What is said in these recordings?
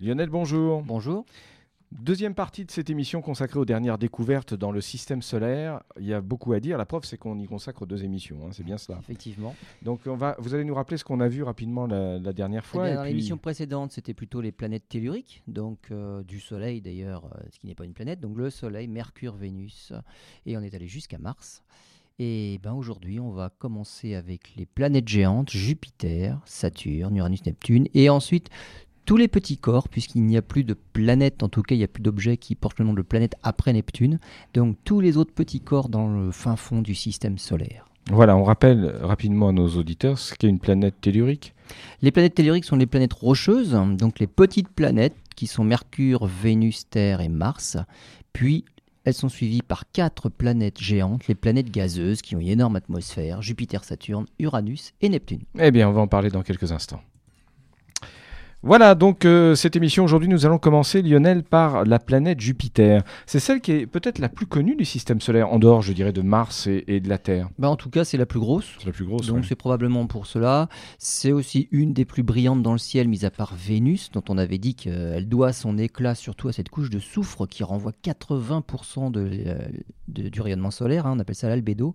Lionel, bonjour. Bonjour. Deuxième partie de cette émission consacrée aux dernières découvertes dans le système solaire. Il y a beaucoup à dire. La preuve, c'est qu'on y consacre deux émissions. hein, C'est bien cela. Effectivement. Donc, on va, vous allez nous rappeler ce qu'on a vu rapidement la, la dernière Eh fois. bien, et dans puis- l'émission précédente, c'était plutôt les planètes telluriques, donc euh, du Soleil d'ailleurs, euh, ce qui n'est pas une planète, donc le Soleil, Mercure, Vénus, et on est allé jusqu'à Mars. Et ben aujourd'hui, on va commencer avec les planètes géantes, Jupiter, Saturne, Uranus, Neptune, et ensuite tous les petits corps, puisqu'il n'y a plus de planètes, en tout cas il n'y a plus d'objets qui portent le nom de planète après Neptune, donc tous les autres petits corps dans le fin fond du système solaire. Voilà, on rappelle rapidement à nos auditeurs ce qu'est une planète tellurique. Les planètes telluriques sont les planètes rocheuses, donc les petites planètes qui sont Mercure, Vénus, Terre et Mars. Puis elles sont suivies par quatre planètes géantes, les planètes gazeuses qui ont une énorme atmosphère, Jupiter, Saturne, Uranus et Neptune. Eh bien, on va en parler dans quelques instants. Voilà, donc euh, cette émission aujourd'hui, nous allons commencer, Lionel, par la planète Jupiter. C'est celle qui est peut-être la plus connue du système solaire, en dehors, je dirais, de Mars et, et de la Terre. Bah, en tout cas, c'est la plus grosse. C'est la plus grosse. Donc ouais. c'est probablement pour cela. C'est aussi une des plus brillantes dans le ciel, mis à part Vénus, dont on avait dit qu'elle doit son éclat surtout à cette couche de soufre qui renvoie 80% de, euh, de- du rayonnement solaire. hein, on appelle ça l'albédo.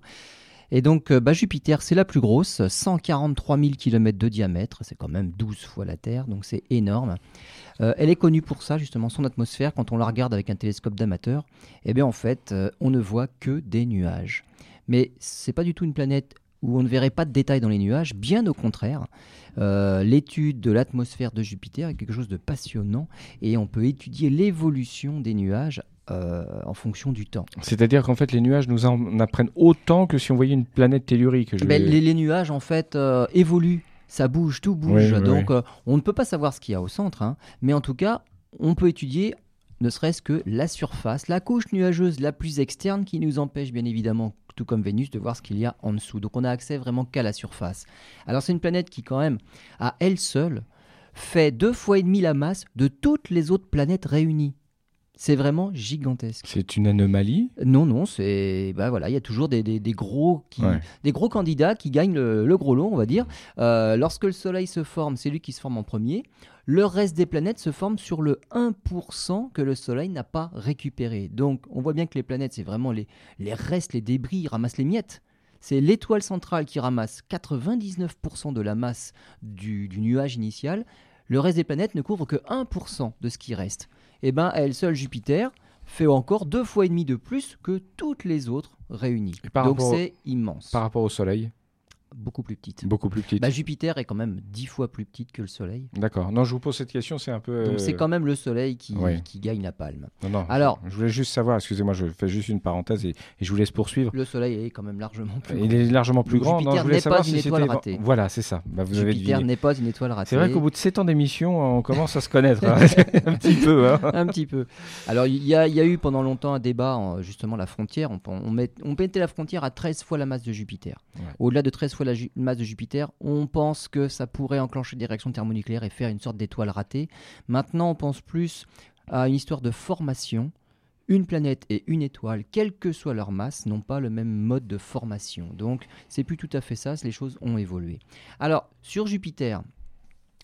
Et donc euh, bah, Jupiter, c'est la plus grosse, 143 000 km de diamètre, c'est quand même 12 fois la Terre, donc c'est énorme. Euh, elle est connue pour ça, justement, son atmosphère, quand on la regarde avec un télescope d'amateur, eh bien en fait, euh, on ne voit que des nuages. Mais c'est pas du tout une planète où on ne verrait pas de détails dans les nuages, bien au contraire. L'étude de l'atmosphère de Jupiter est quelque chose de passionnant et on peut étudier l'évolution des nuages euh, en fonction du temps. C'est-à-dire qu'en fait, les nuages nous en apprennent autant que si on voyait une planète tellurique. Je Ben, les, les nuages, en fait, euh, évoluent. Ça bouge, tout bouge. Oui, oui, donc, euh, on ne peut pas savoir ce qu'il y a au centre. hein. mais en tout cas, on peut étudier ne serait-ce que la surface, la couche nuageuse la plus externe qui nous empêche, bien évidemment, tout comme Vénus, de voir ce qu'il y a en dessous. Donc, on a accès vraiment qu'à la surface. Alors, c'est une planète qui, quand même, à elle seule, fait deux fois et demi la masse de toutes les autres planètes réunies. C'est vraiment gigantesque. C'est une anomalie. Non, non, c'est bah voilà, il y a toujours des, des- des gros qui, Ouais. des gros candidats qui gagnent le, le gros lot, on va dire. Euh, lorsque le Soleil se forme, c'est lui qui se forme en premier. Le reste des planètes se forme sur le 1% que le Soleil n'a pas récupéré. Donc, on voit bien que les planètes, c'est vraiment les, les restes, les débris, ils ramassent les miettes. C'est l'étoile centrale qui ramasse 99% de la masse du, du nuage initial. Le reste des planètes ne couvre que 1% de ce qui reste. Et ben, à elle seule, Jupiter fait encore deux fois et demi de plus que toutes les autres réunies. Donc rapport c'est immense. Par rapport au Soleil, Beaucoup plus petite. beaucoup plus petite. Bah, Jupiter est quand même dix fois plus petite que le Soleil. D'accord. Non, je vous pose cette question, c'est un peu. Donc euh, c'est quand même le Soleil qui, gagne la palme. Non, non. Alors- je voulais juste savoir. Excusez-moi, je fais juste une parenthèse et, et je vous laisse poursuivre. Le Soleil est quand même largement plus grand. Il est largement plus Donc, grand. Jupiter non, je voulais n'est pas une si étoile c'était- ratée. Voilà, c'est ça. Bah, vous Jupiter n'est pas une étoile ratée. C'est vrai qu'au bout de 7 ans d'émission, on commence à se connaître hein. un petit peu. hein. un petit peu. Alors, il y, a- il y a eu pendant longtemps un débat, en- justement, la frontière. On, on, met- on mettait la frontière à 13 fois la masse de Jupiter. Ouais. Au-delà de 13 fois la masse de Jupiter, on pense que ça pourrait enclencher des réactions thermonucléaires et faire une sorte d'étoile ratée. Maintenant, on pense plus à une histoire de formation. Une planète et une étoile, quelle que soit leur masse, n'ont pas le même mode de formation. Donc, c'est plus tout à fait ça, les choses ont évolué. Alors, sur Jupiter,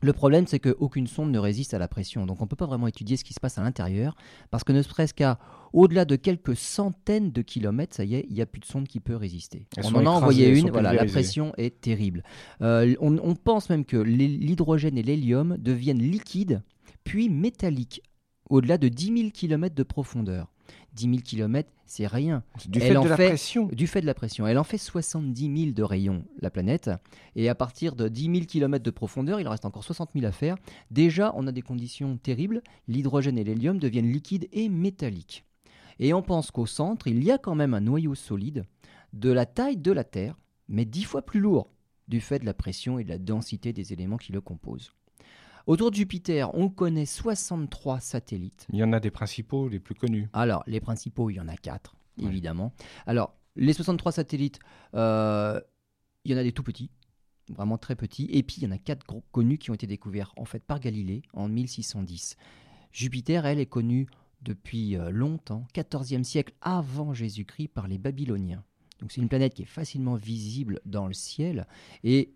le problème, c'est qu'aucune sonde ne résiste à la pression. Donc, on ne peut pas vraiment étudier ce qui se passe à l'intérieur, parce que ne serait-ce qu'à au-delà de quelques centaines de kilomètres, ça y est, il n'y a plus de sonde qui peut résister. Elles on en a envoyé une, voilà, la pression est terrible. Euh, on, on pense même que l'hydrogène et l'hélium deviennent liquides, puis métalliques, au-delà de 10 000 km de profondeur. 10 000 km, c'est rien. Du Elle fait en de la fait- pression. Du fait de la pression. Elle en fait 70 000 de rayons, la planète. Et à partir de 10 000 km de profondeur, il en reste encore 60 000 à faire. Déjà, on a des conditions terribles. L'hydrogène et l'hélium deviennent liquides et métalliques. Et on pense qu'au centre, il y a quand même un noyau solide de la taille de la Terre, mais 10 fois plus lourd, du fait de la pression et de la densité des éléments qui le composent. Autour de Jupiter, on connaît 63 satellites. Il y en a des principaux, les plus connus. Alors, les principaux, il y en a quatre, Ouais. évidemment. Alors, les 63 satellites, euh, il y en a des tout petits, vraiment très petits, et puis il y en a quatre gros connus qui ont été découverts en fait par Galilée en 1610. Jupiter, elle, est connue depuis euh, longtemps, 14e siècle avant Jésus-Christ, par les Babyloniens. Donc c'est une planète qui est facilement visible dans le ciel, et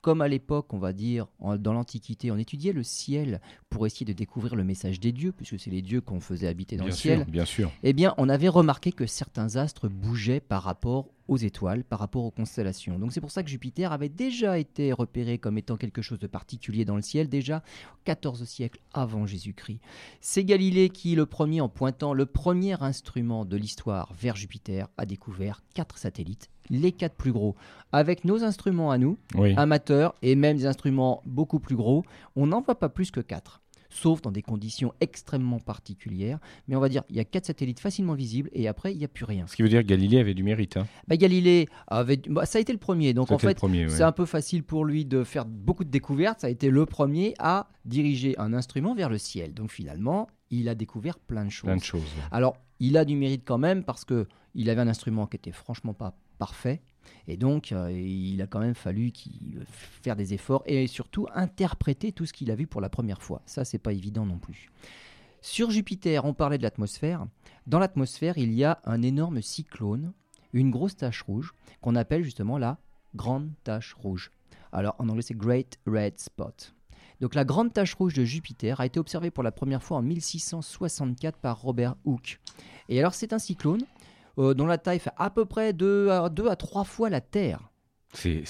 comme à l'époque, on va dire, en- dans l'Antiquité, on étudiait le ciel pour essayer de découvrir le message des dieux, puisque c'est les dieux qu'on faisait habiter dans bien le ciel, sûr, bien sûr. eh bien, on avait remarqué que certains astres bougeaient par rapport aux étoiles, par rapport aux constellations. Donc c'est pour ça que Jupiter avait déjà été repéré comme étant quelque chose de particulier dans le ciel, déjà 14 siècles avant Jésus-Christ. C'est Galilée qui, le premier, en pointant le premier instrument de l'histoire vers Jupiter, a découvert quatre satellites, les quatre plus gros. Avec nos instruments à nous, Oui. amateurs et même des instruments beaucoup plus gros, on n'en voit pas plus que 4. Sauf dans des conditions extrêmement particulières. Mais on va dire, il y a 4 satellites facilement visibles et après, il n'y a plus rien. Ce qui veut dire que Galilée avait du mérite. Hein. Bah, Galilée, avait, bah, ça a été le premier. Donc en fait, ouais. c'est un peu facile pour lui de faire beaucoup de découvertes. Ça a été le premier à diriger un instrument vers le ciel. Donc finalement, il a découvert plein de choses. Plein de choses. ouais. Alors, il a du mérite quand même parce que il avait un instrument qui était franchement pas parfait. Et donc, euh, il a quand même fallu faire des efforts et surtout interpréter tout ce qu'il a vu pour la première fois. Ça, c'est pas évident non plus. Sur Jupiter, on parlait de l'atmosphère. Dans l'atmosphère, il y a un énorme cyclone, une grosse tache rouge, qu'on appelle justement la grande tache rouge. Alors, en anglais, c'est Great Red Spot. Donc, la grande tache rouge de Jupiter a été observée pour la première fois en 1664 par Robert Hooke. Et alors, c'est un cyclone euh, dont la taille fait à peu près 2 à, 2 à 3 fois la Terre. C'est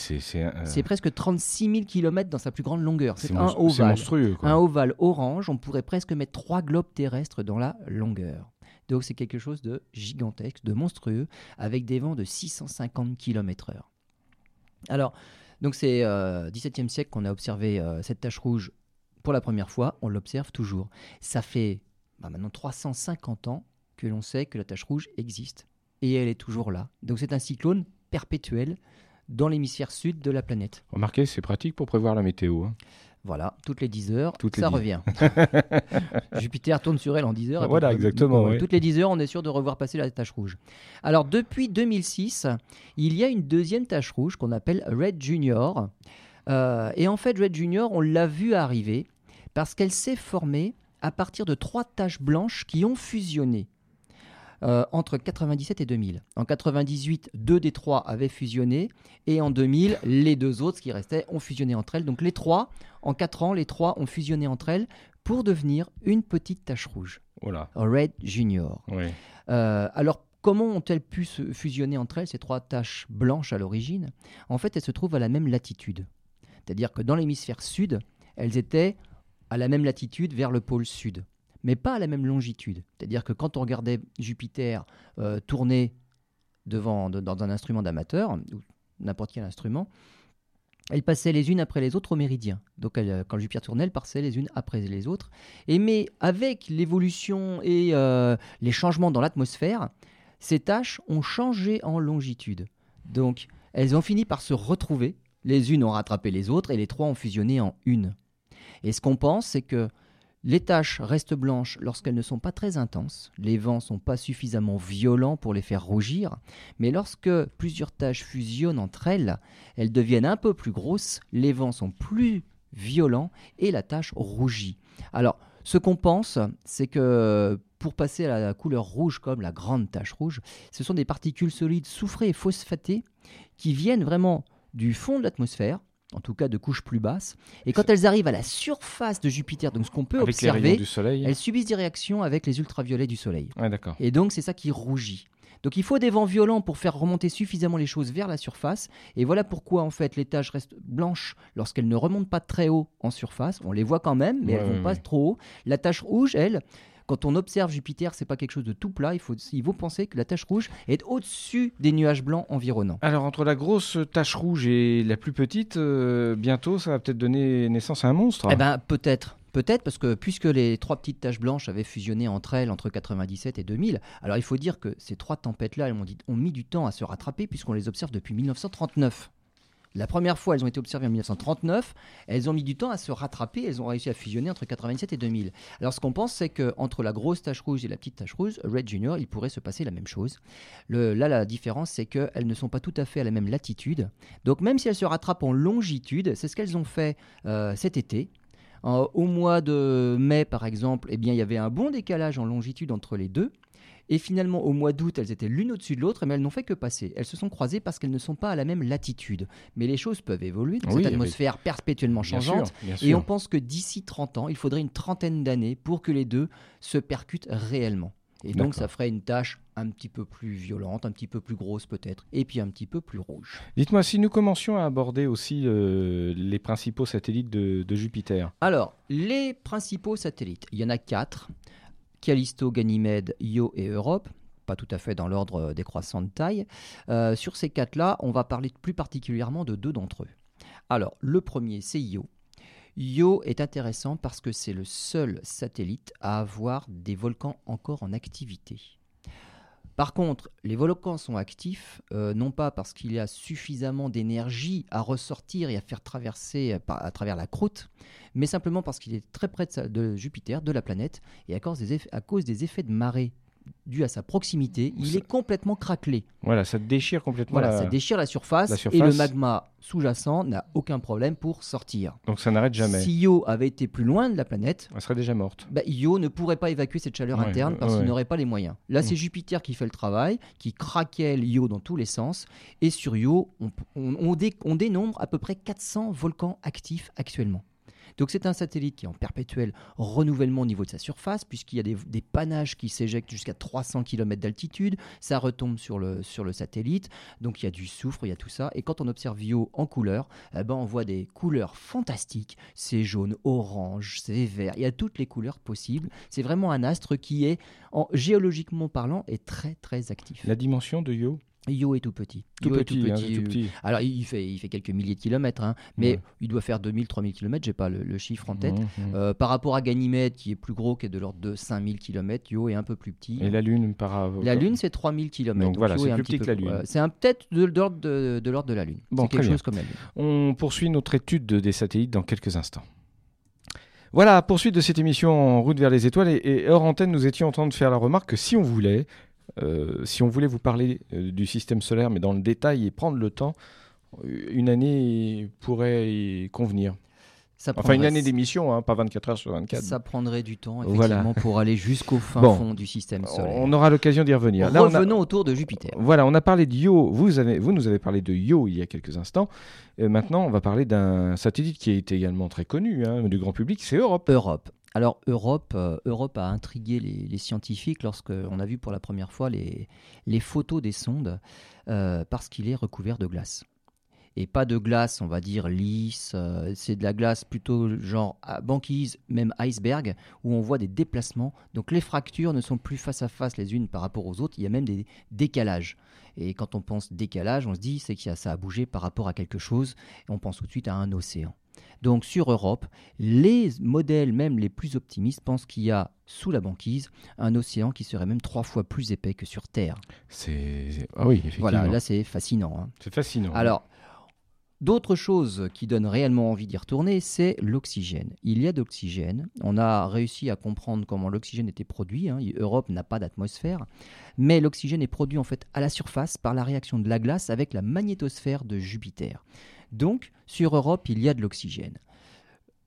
C'est presque 36 000 km dans sa plus grande longueur. C'est un mons- c'est ovale. monstrueux. Quoi. Un ovale orange, on pourrait presque mettre trois globes terrestres dans la longueur. Donc c'est quelque chose de gigantesque, de monstrueux, avec des vents de 650 km/h. Alors, donc c'est euh, 17e siècle qu'on a observé euh, cette tache rouge pour la première fois, on l'observe toujours. Ça fait bah, maintenant 350 ans que l'on sait que la tache rouge existe, et elle est toujours là. Donc c'est un cyclone perpétuel dans l'hémisphère sud de la planète. Remarquez, c'est pratique pour prévoir la météo. hein. Voilà, toutes les 10 heures, Toutes ça 10. revient. Jupiter tourne sur elle en 10 heures. Voilà, donc, exactement, donc. Toutes les 10 heures, on est sûr de revoir passer la tache rouge. Alors, depuis 2006, il y a une deuxième tache rouge qu'on appelle Red Junior. Euh, et en fait, Red Junior, on l'a vu arriver parce qu'elle s'est formée à partir de trois taches blanches qui ont fusionné. Euh, entre 97 et 2000. En 98, deux des trois avaient fusionné, et en 2000, les deux autres, ce qui restait, ont fusionné entre elles. Donc les trois, en quatre ans, les trois ont fusionné entre elles pour devenir une petite tache rouge, Voilà. Red Junior. Oui. Euh, alors, comment ont-elles pu se fusionner entre elles, ces trois taches blanches à l'origine? En fait, elles se trouvent à la même latitude. C'est-à-dire que dans l'hémisphère sud, elles étaient à la même latitude vers le pôle sud, mais pas à la même longitude. C'est-à-dire que quand on regardait Jupiter euh, tourner devant, de- dans un instrument d'amateur, ou n'importe quel instrument, elles passaient les unes après les autres au méridien. Donc euh, quand Jupiter tournait, elles passaient les unes après les autres. Et mais avec l'évolution et euh, les changements dans l'atmosphère, ces tâches ont changé en longitude. Donc elles ont fini par se retrouver. Les unes ont rattrapé les autres et les trois ont fusionné en une. Et ce qu'on pense, c'est que les taches restent blanches lorsqu'elles ne sont pas très intenses, les vents sont pas suffisamment violents pour les faire rougir, mais lorsque plusieurs taches fusionnent entre elles, elles deviennent un peu plus grosses, les vents sont plus violents et la tache rougit. Alors, ce qu'on pense, c'est que pour passer à la couleur rouge comme la grande tache rouge, ce sont des particules solides soufrées et phosphatées qui viennent vraiment du fond de l'atmosphère, en tout cas de couches plus basses, et quand elles arrivent à la surface de Jupiter, donc ce qu'on peut Avec observer, du soleil. elles subissent des réactions avec les ultraviolets du soleil. Ouais. Et donc c'est ça qui rougit. Donc il faut des vents violents pour faire remonter suffisamment les choses vers la surface. Et voilà pourquoi en fait les taches restent blanches lorsqu'elles ne remontent pas très haut en surface. On les voit quand même, mais Ouais, elles vont ouais, pas ouais. trop haut. La tache rouge, elle, quand on observe Jupiter, c'est pas quelque chose de tout plat. Il faut, il faut penser que la tache rouge est au-dessus des nuages blancs environnants. Alors, entre la grosse tache rouge et la plus petite, euh, bientôt, ça va peut-être donner naissance à un monstre. Eh ben peut-être. Peut-être parce que puisque les trois petites taches blanches avaient fusionné entre elles entre 97 et 2000, alors il faut dire que ces trois tempêtes-là, elles ont, dit- ont mis du temps à se rattraper puisqu'on les observe depuis 1939. La première fois, elles ont été observées en 1939. Elles ont mis du temps à se rattraper. Elles ont réussi à fusionner entre 97 et 2000. Alors, ce qu'on pense, c'est que entre la grosse tache rouge et la petite tache rouge, Red Junior, il pourrait se passer la même chose. Là, la différence, c'est qu'elles ne sont pas tout à fait à la même latitude. Donc, même si elles se rattrapent en longitude, c'est ce qu'elles ont fait euh, cet été. Au mois de mai, par exemple, eh bien, il y avait un bon décalage en longitude entre les deux. Et finalement, au mois d'août, elles étaient l'une au-dessus de l'autre, mais elles n'ont fait que passer. Elles se sont croisées parce qu'elles ne sont pas à la même latitude. Mais les choses peuvent évoluer dans Oui, cette atmosphère perpétuellement Bien changeante. sûr, bien Et on pense que d'ici 30 ans, il faudrait une trentaine d'années pour que les deux se percutent réellement. Et donc, ça ferait une tâche un petit peu plus violente, un petit peu plus grosse peut-être, et puis un petit peu plus rouge. Dites-moi, si nous commencions à aborder aussi euh, les principaux satellites de, de Jupiter. Alors, les principaux satellites, il y en a quatre Callisto, Ganymède, Io et Europe. Pas tout à fait dans l'ordre décroissant de taille. Euh, sur ces quatre-là, on va parler plus particulièrement de deux d'entre eux. Alors, le premier, c'est Io. Io est intéressant parce que c'est le seul satellite à avoir des volcans encore en activité. Par contre, les volcans sont actifs, euh, non pas parce qu'il y a suffisamment d'énergie à ressortir et à faire traverser euh, à travers la croûte, mais simplement parce qu'il est très près de, Jupiter, de la planète, et à cause des effets de marée dus à sa proximité, il Ça- est complètement craquelé. Voilà, ça déchire complètement. Voilà, la- ça déchire la surface, la et le magma sous-jacent n'a aucun problème pour sortir. Donc ça n'arrête jamais. Si Io avait été plus loin de la planète, Elle serait déjà morte. bah, Io ne pourrait pas évacuer cette chaleur Ouais, interne parce ouais, qu'il n'aurait pas les moyens. Là, c'est Mm. Jupiter qui fait le travail, qui craquait l'Io dans tous les sens. Et sur Io, on, on- on dé- on dénombre à peu près 400 volcans actifs actuellement. Donc c'est un satellite qui est en perpétuel renouvellement au niveau de sa surface, puisqu'il y a des, panaches qui s'éjectent jusqu'à 300 km d'altitude, ça retombe sur le, sur le satellite, donc il y a du soufre, il y a tout ça, et quand on observe Io en couleur, eh ben on voit des couleurs fantastiques, c'est jaune, orange, c'est vert, il y a toutes les couleurs possibles, c'est vraiment un astre qui est, en, géologiquement parlant, est très très actif. La dimension de Io Io est tout petit. Tout petit, hein, tout euh, petit. alors, il fait, il fait quelques milliers de kilomètres, hein, mais Ouais. il doit faire 2000-3000 kilomètres, j'ai pas le, le chiffre en tête. Euh, par rapport à Ganymède, qui est plus gros, qui est de l'ordre de 5000 km, Io est un peu plus petit. Et la Lune par La Lune, c'est 3000 km. Donc voilà, c'est plus petit peu que la Lune. C'est peut-être de, l'ordre de, de l'ordre de la Lune. Bon, c'est quelque bien. chose comme la Lune. On poursuit notre étude de- des satellites dans quelques instants. Voilà, poursuite de cette émission en route vers les étoiles. Et, et hors antenne, nous étions en train de faire la remarque que si on voulait, euh, si on voulait vous parler euh, du système solaire, mais dans le détail et prendre le temps, euh, une année pourrait y convenir. Ça Enfin, une année d'émission, hein, pas 24 heures sur 24. Ça prendrait du temps, Voilà. effectivement, pour aller jusqu'au fin Bon. fond du système solaire. on aura l'occasion d'y revenir. Là, on a- Revenons autour de Jupiter. Voilà, on a parlé de Io. Vous, avez, vous nous avez parlé de Io il y a quelques instants. Maintenant, on va parler d'un satellite qui est également très connu hein, du grand public, c'est Europe. Europe. Alors Europe, euh, Europe a intrigué les, scientifiques lorsqu'on a vu pour la première fois les, photos des sondes euh, parce qu'il est recouvert de glace. Et pas de glace, on va dire lisse, euh, c'est de la glace plutôt genre banquise, même iceberg, où on voit des déplacements. Donc les fractures ne sont plus face à face les unes par rapport aux autres, il y a même des décalages. Et quand on pense décalage, on se dit c'est que ça a bougé par rapport à quelque chose, on pense tout de suite à un océan. Donc sur Europe, les modèles, même les plus optimistes, pensent qu'il y a sous la banquise un océan qui serait même trois fois plus épais que sur Terre. C'est ah oui, effectivement. Voilà, là c'est fascinant. hein. c'est fascinant. Alors, d'autres choses qui donnent réellement envie d'y retourner, c'est l'oxygène. Il y a de l'oxygène. On a réussi à comprendre comment l'oxygène était produit. hein. Europe n'a pas d'atmosphère, mais l'oxygène est produit en fait à la surface par la réaction de la glace avec la magnétosphère de Jupiter. Donc, sur Europe, il y a de l'oxygène.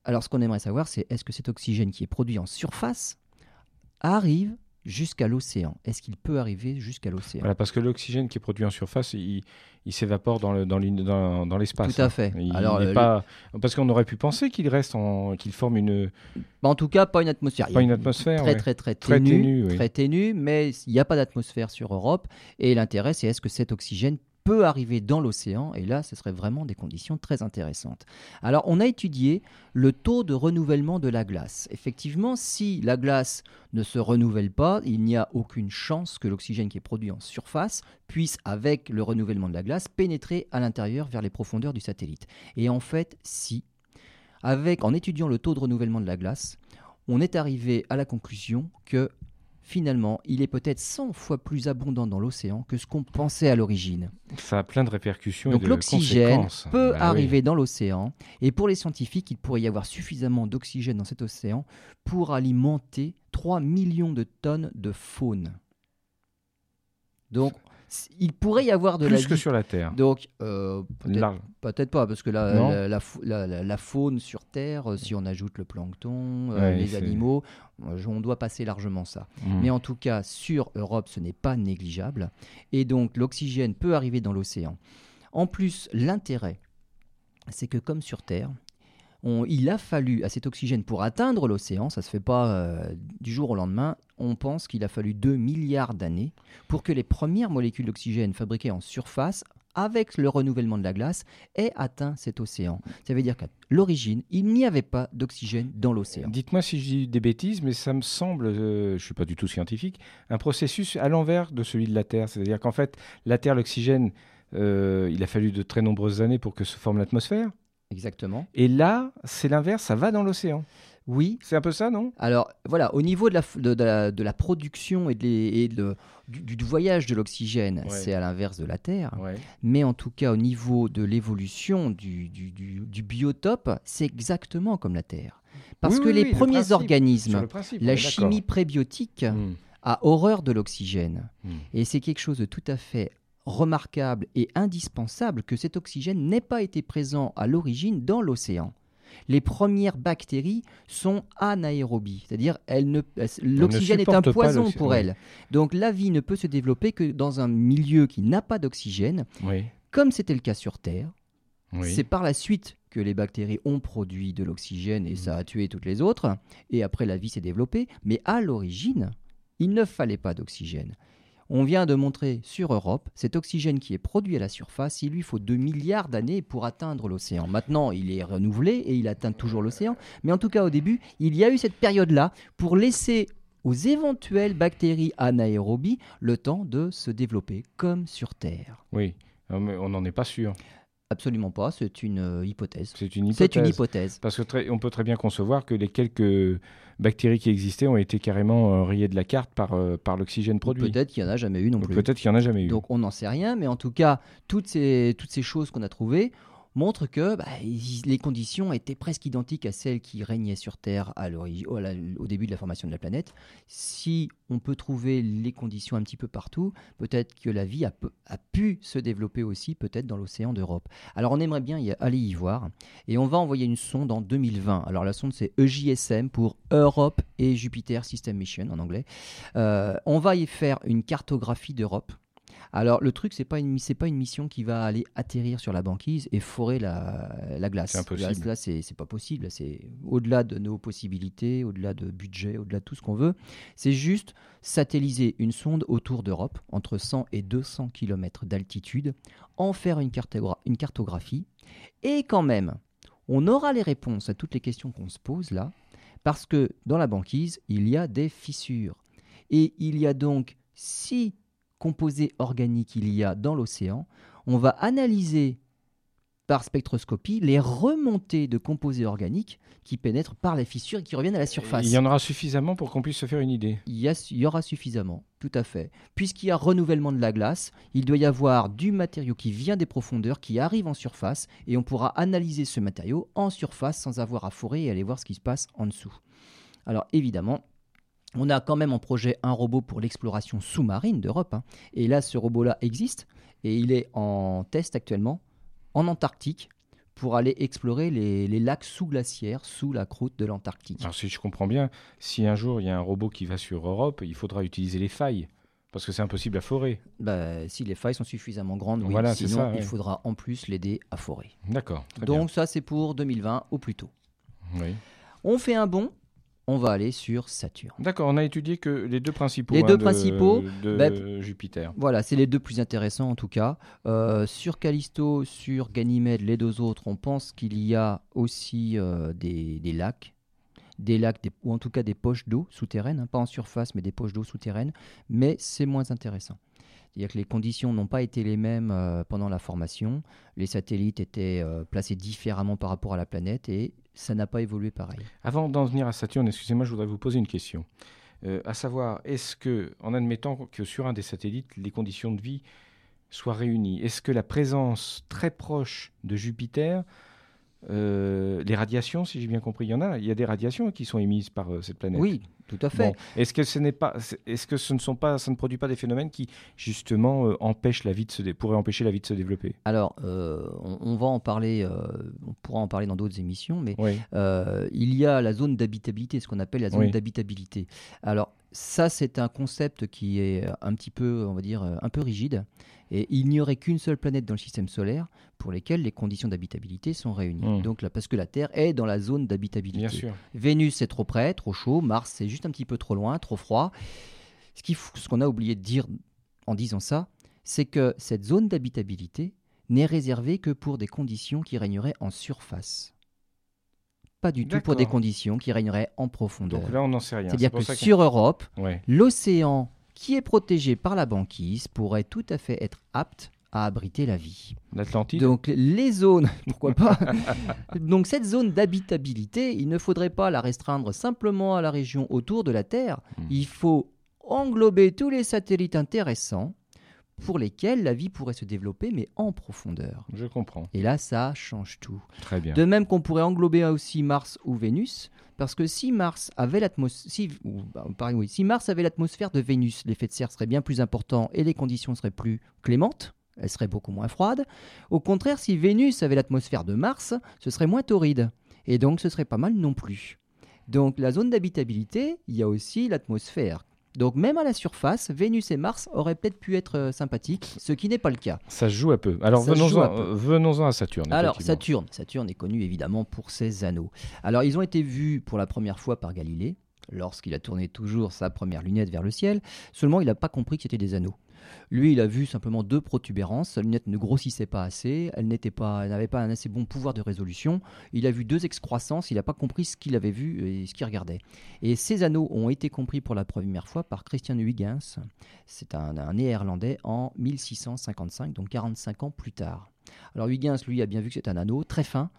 Alors, ce qu'on aimerait savoir, c'est est-ce que cet oxygène qui est produit en surface arrive jusqu'à l'océan? Est-ce qu'il peut arriver jusqu'à l'océan? Voilà, parce que l'oxygène qui est produit en surface, il, il s'évapore dans le- dans l'une- dans- dans l'espace. Tout à hein. fait. Il Alors, n'est euh, pas... Parce qu'on aurait pu penser qu'il reste en... qu'il forme une... Bah, en tout cas, pas une atmosphère. Il pas une atmosphère. très ouais. très très Très ténu, ténue, oui. très ténu, mais il n'y a pas d'atmosphère sur Europe. Et l'intérêt, c'est est-ce que cet oxygène peut arriver dans l'océan Et là, ce serait vraiment des conditions très intéressantes. Alors, on a étudié le taux de renouvellement de la glace. Effectivement, si la glace ne se renouvelle pas, il n'y a aucune chance que l'oxygène qui est produit en surface puisse, avec le renouvellement de la glace, pénétrer à l'intérieur vers les profondeurs du satellite. Et en fait, si. Avec, en étudiant le taux de renouvellement de la glace, on est arrivé à la conclusion que finalement, il est peut-être 100 fois plus abondant dans l'océan que ce qu'on pensait à l'origine. Ça a plein de répercussions Donc l'oxygène peut Bah oui. arriver dans l'océan, et pour les scientifiques, il pourrait y avoir suffisamment d'oxygène dans cet océan pour alimenter 3 millions de tonnes de faune. Donc, il pourrait y avoir de la Plus que vie. sur la Terre. Donc, euh, peut-être pas, parce que la, la, la la- la- la faune sur Terre, euh, si on ajoute le plancton, euh, les animaux, on doit passer largement ça. Mm. Mais en tout cas, sur Europe, ce n'est pas négligeable. Et donc, l'oxygène peut arriver dans l'océan. En plus, l'intérêt, c'est que comme sur Terre, il a fallu à cet oxygène pour atteindre l'océan, ça se fait pas euh, du jour au lendemain, on pense qu'il a fallu 2 milliards d'années pour que les premières molécules d'oxygène fabriquées en surface, avec le renouvellement de la glace, aient atteint cet océan. Ça veut dire qu'à l'origine, il n'y avait pas d'oxygène dans l'océan. Dites-moi si je dis des bêtises, mais ça me semble, euh, je ne suis pas du tout scientifique, un processus à l'envers de celui de la Terre. C'est-à-dire qu'en fait, la Terre, l'oxygène, euh, il a fallu de très nombreuses années pour que se forme l'atmosphère. Exactement. Et là, c'est l'inverse, ça va dans l'océan. Oui, C'est un peu ça, non? Alors voilà, au niveau de la, de, de la, de la production et, de les- et de- du, du voyage de l'oxygène, Ouais. c'est à l'inverse de la Terre. Ouais. Mais en tout cas, au niveau de l'évolution du, du, du- biotope, c'est exactement comme la Terre. Parce Oui, que oui, les oui, le premiers principe, organismes, le principe, la chimie prébiotique, Mm. a horreur de l'oxygène. Mm. Et c'est quelque chose de tout à fait remarquable et indispensable que cet oxygène n'ait pas été présent à l'origine dans l'océan. Les premières bactéries sont anaérobies, c'est-à-dire elles ne- elles- l'oxygène est un poison pour elles. Donc la vie ne peut se développer que dans un milieu qui n'a pas d'oxygène, Oui. comme c'était le cas sur Terre. oui. C'est par la suite que les bactéries ont produit de l'oxygène et ça a tué toutes les autres. Et après, la vie s'est développée. Mais à l'origine, il ne fallait pas d'oxygène. On vient de montrer sur Europe, cet oxygène qui est produit à la surface, il lui faut 2 milliards d'années pour atteindre l'océan. Maintenant, il est renouvelé et il atteint toujours l'océan. Mais en tout cas, au début, il y a eu cette période-là pour laisser aux éventuelles bactéries anaérobies le temps de se développer comme sur Terre. Oui. Mais on n'en est pas sûr. Absolument pas, c'est une euh, hypothèse. C'est une C'est hypothèse. une hypothèse. Parce que très- on peut très bien concevoir que les quelques bactéries qui existaient ont été carrément euh, rayées de la carte par, euh, par l'oxygène produit. Peut-être qu'il n'y en a jamais eu non Donc plus. Peut-être qu'il n'y en a jamais eu. Donc on n'en sait rien, mais en tout cas, toutes ces, toutes ces choses qu'on a trouvées montrent que bah, les conditions étaient presque identiques à celles qui régnaient sur Terre à au, au début de la formation de la planète. Si on peut trouver les conditions un petit peu partout, peut-être que la vie a, pu se développer aussi, peut-être dans l'océan d'Europe. Alors on aimerait bien aller y voir, et on va envoyer une sonde en 2020. Alors la sonde c'est EJSM pour Europe et Jupiter System Mission en anglais. Euh, on va y faire une cartographie d'Europe. Alors le truc c'est pas une c'est pas une mission qui va aller atterrir sur la banquise et forer la, la glace. C'est impossible. Là, c'est c'est pas possible. C'est au-delà de nos possibilités, au-delà de budget, au-delà de tout ce qu'on veut. C'est juste satelliser une sonde autour d'Europe entre 100 et 200 km d'altitude, en faire une, cartogra- une cartographie et quand même on aura les réponses à toutes les questions qu'on se pose là parce que dans la banquise il y a des fissures et il y a donc si composés organiques il y a dans l'océan, on va analyser par spectroscopie les remontées de composés organiques qui pénètrent par les fissures et qui reviennent à la surface. Il y en aura suffisamment pour qu'on puisse se faire une idée. Il y, a- il y aura suffisamment, tout à fait. Puisqu'il y a renouvellement de la glace, il doit y avoir du matériau qui vient des profondeurs, qui arrive en surface, et on pourra analyser ce matériau en surface sans avoir à forer et aller voir ce qui se passe en dessous. Alors évidemment, on a quand même en projet un robot pour l'exploration sous-marine d'Europe. hein. Et là, ce robot-là existe, et il est en test actuellement en Antarctique pour aller explorer les, les lacs sous-glaciaires, sous la croûte de l'Antarctique. Alors si je comprends bien, si un jour il y a un robot qui va sur Europe, il faudra utiliser les failles. Parce que c'est impossible à forer. Bah, si les failles sont suffisamment grandes, oui. Voilà, c'est Sinon, ça, ouais. il faudra en plus l'aider à forer. D'accord. Donc ça, c'est pour 2020 au plus tôt. Oui. On fait un bond, on va aller sur Saturne. D'accord, on a étudié que les deux principaux. Les hein, deux de- principaux, de bah, Jupiter. Voilà, c'est les deux plus intéressants en tout cas. Euh, sur Callisto, sur Ganymède, les deux autres, on pense qu'il y a aussi euh, des, des lacs. Des lacs, des- ou en tout cas des poches d'eau souterraines, hein, pas en surface, mais des poches d'eau souterraines. Mais c'est moins intéressant. C'est-à-dire que les conditions n'ont pas été les mêmes euh, pendant la formation. Les satellites étaient euh, placés différemment par rapport à la planète et ça n'a pas évolué pareil. Avant d'en venir à Saturne, excusez-moi, je voudrais vous poser une question. Euh, à savoir, est-ce que, en admettant que sur un des satellites, les conditions de vie soient réunies, est-ce que la présence très proche de Jupiter euh, les radiations, si j'ai bien compris, il y en a. Il y a des radiations qui sont émises par euh, cette planète. Oui, tout à fait. Bon. Est-ce que ce n'est pas, est-ce que ce ne sont pas, ça ne produit pas des phénomènes qui justement euh, empêchent la vie de se, pourraient empêcher la vie de se développer? Alors, euh, on, on va en parler, on pourra en parler dans d'autres émissions, mais Oui. Il y a la zone d'habitabilité, ce qu'on appelle la zone Oui. d'habitabilité. Alors ça, c'est un concept qui est un petit peu, on va dire, euh, un peu rigide. Et il n'y aurait qu'une seule planète dans le système solaire pour lesquelles les conditions d'habitabilité sont réunies. Mm. Donc là, parce que la Terre est dans la zone d'habitabilité. Bien sûr. Vénus, c'est trop près, trop chaud. Mars, c'est juste un petit peu trop loin, trop froid. Ce qu'on a oublié de dire en disant ça, c'est que cette zone d'habitabilité n'est réservée que pour des conditions qui régneraient en surface. Pas du tout pour des conditions qui régneraient en profondeur. Donc là, on n'en sait rien. C'est-à-dire que sur Europe, Ouais. l'océan qui est protégé par la banquise pourrait tout à fait être apte à abriter la vie. L'Atlantide. Donc les zones, pourquoi pas Donc cette zone d'habitabilité, il ne faudrait pas la restreindre simplement à la région autour de la Terre. Hmm. Il faut englober tous les satellites intéressants pour lesquels la vie pourrait se développer, mais en profondeur. Je comprends. Et là, ça change tout. Très bien. De même qu'on pourrait englober aussi Mars ou Vénus, parce que si Mars avait l'atmosphère, si, bah, oui, si Mars avait l'atmosphère de Vénus, l'effet de serre serait bien plus important et les conditions seraient plus clémentes. Elle serait beaucoup moins froide. Au contraire, si Vénus avait l'atmosphère de Mars, ce serait moins torride. Et donc, ce serait pas mal non plus. Donc, la zone d'habitabilité, il y a aussi l'atmosphère. Donc, même à la surface, Vénus et Mars auraient peut-être pu être euh, sympathiques, ce qui n'est pas le cas. Ça se joue un peu. Alors venons-en euh, venons-en à Saturne. Alors. Saturne. Saturne est connu évidemment pour ses anneaux. Alors, ils ont été vus pour la première fois par Galilée, lorsqu'il a tourné toujours sa première lunette vers le ciel. Seulement, il n'a pas compris que c'était des anneaux. Lui, il a vu simplement deux protubérances. Sa lunette ne grossissait pas assez. Elle n'était pas, n'avait pas un assez bon pouvoir de résolution. Il a vu deux excroissances. Il n'a pas compris ce qu'il avait vu et ce qu'il regardait. Et ces anneaux ont été compris pour la première fois par Christian Huygens. C'est un, un néerlandais en 1655, donc 45 ans plus tard. Alors Huygens, lui, a bien vu que c'est un anneau très fin.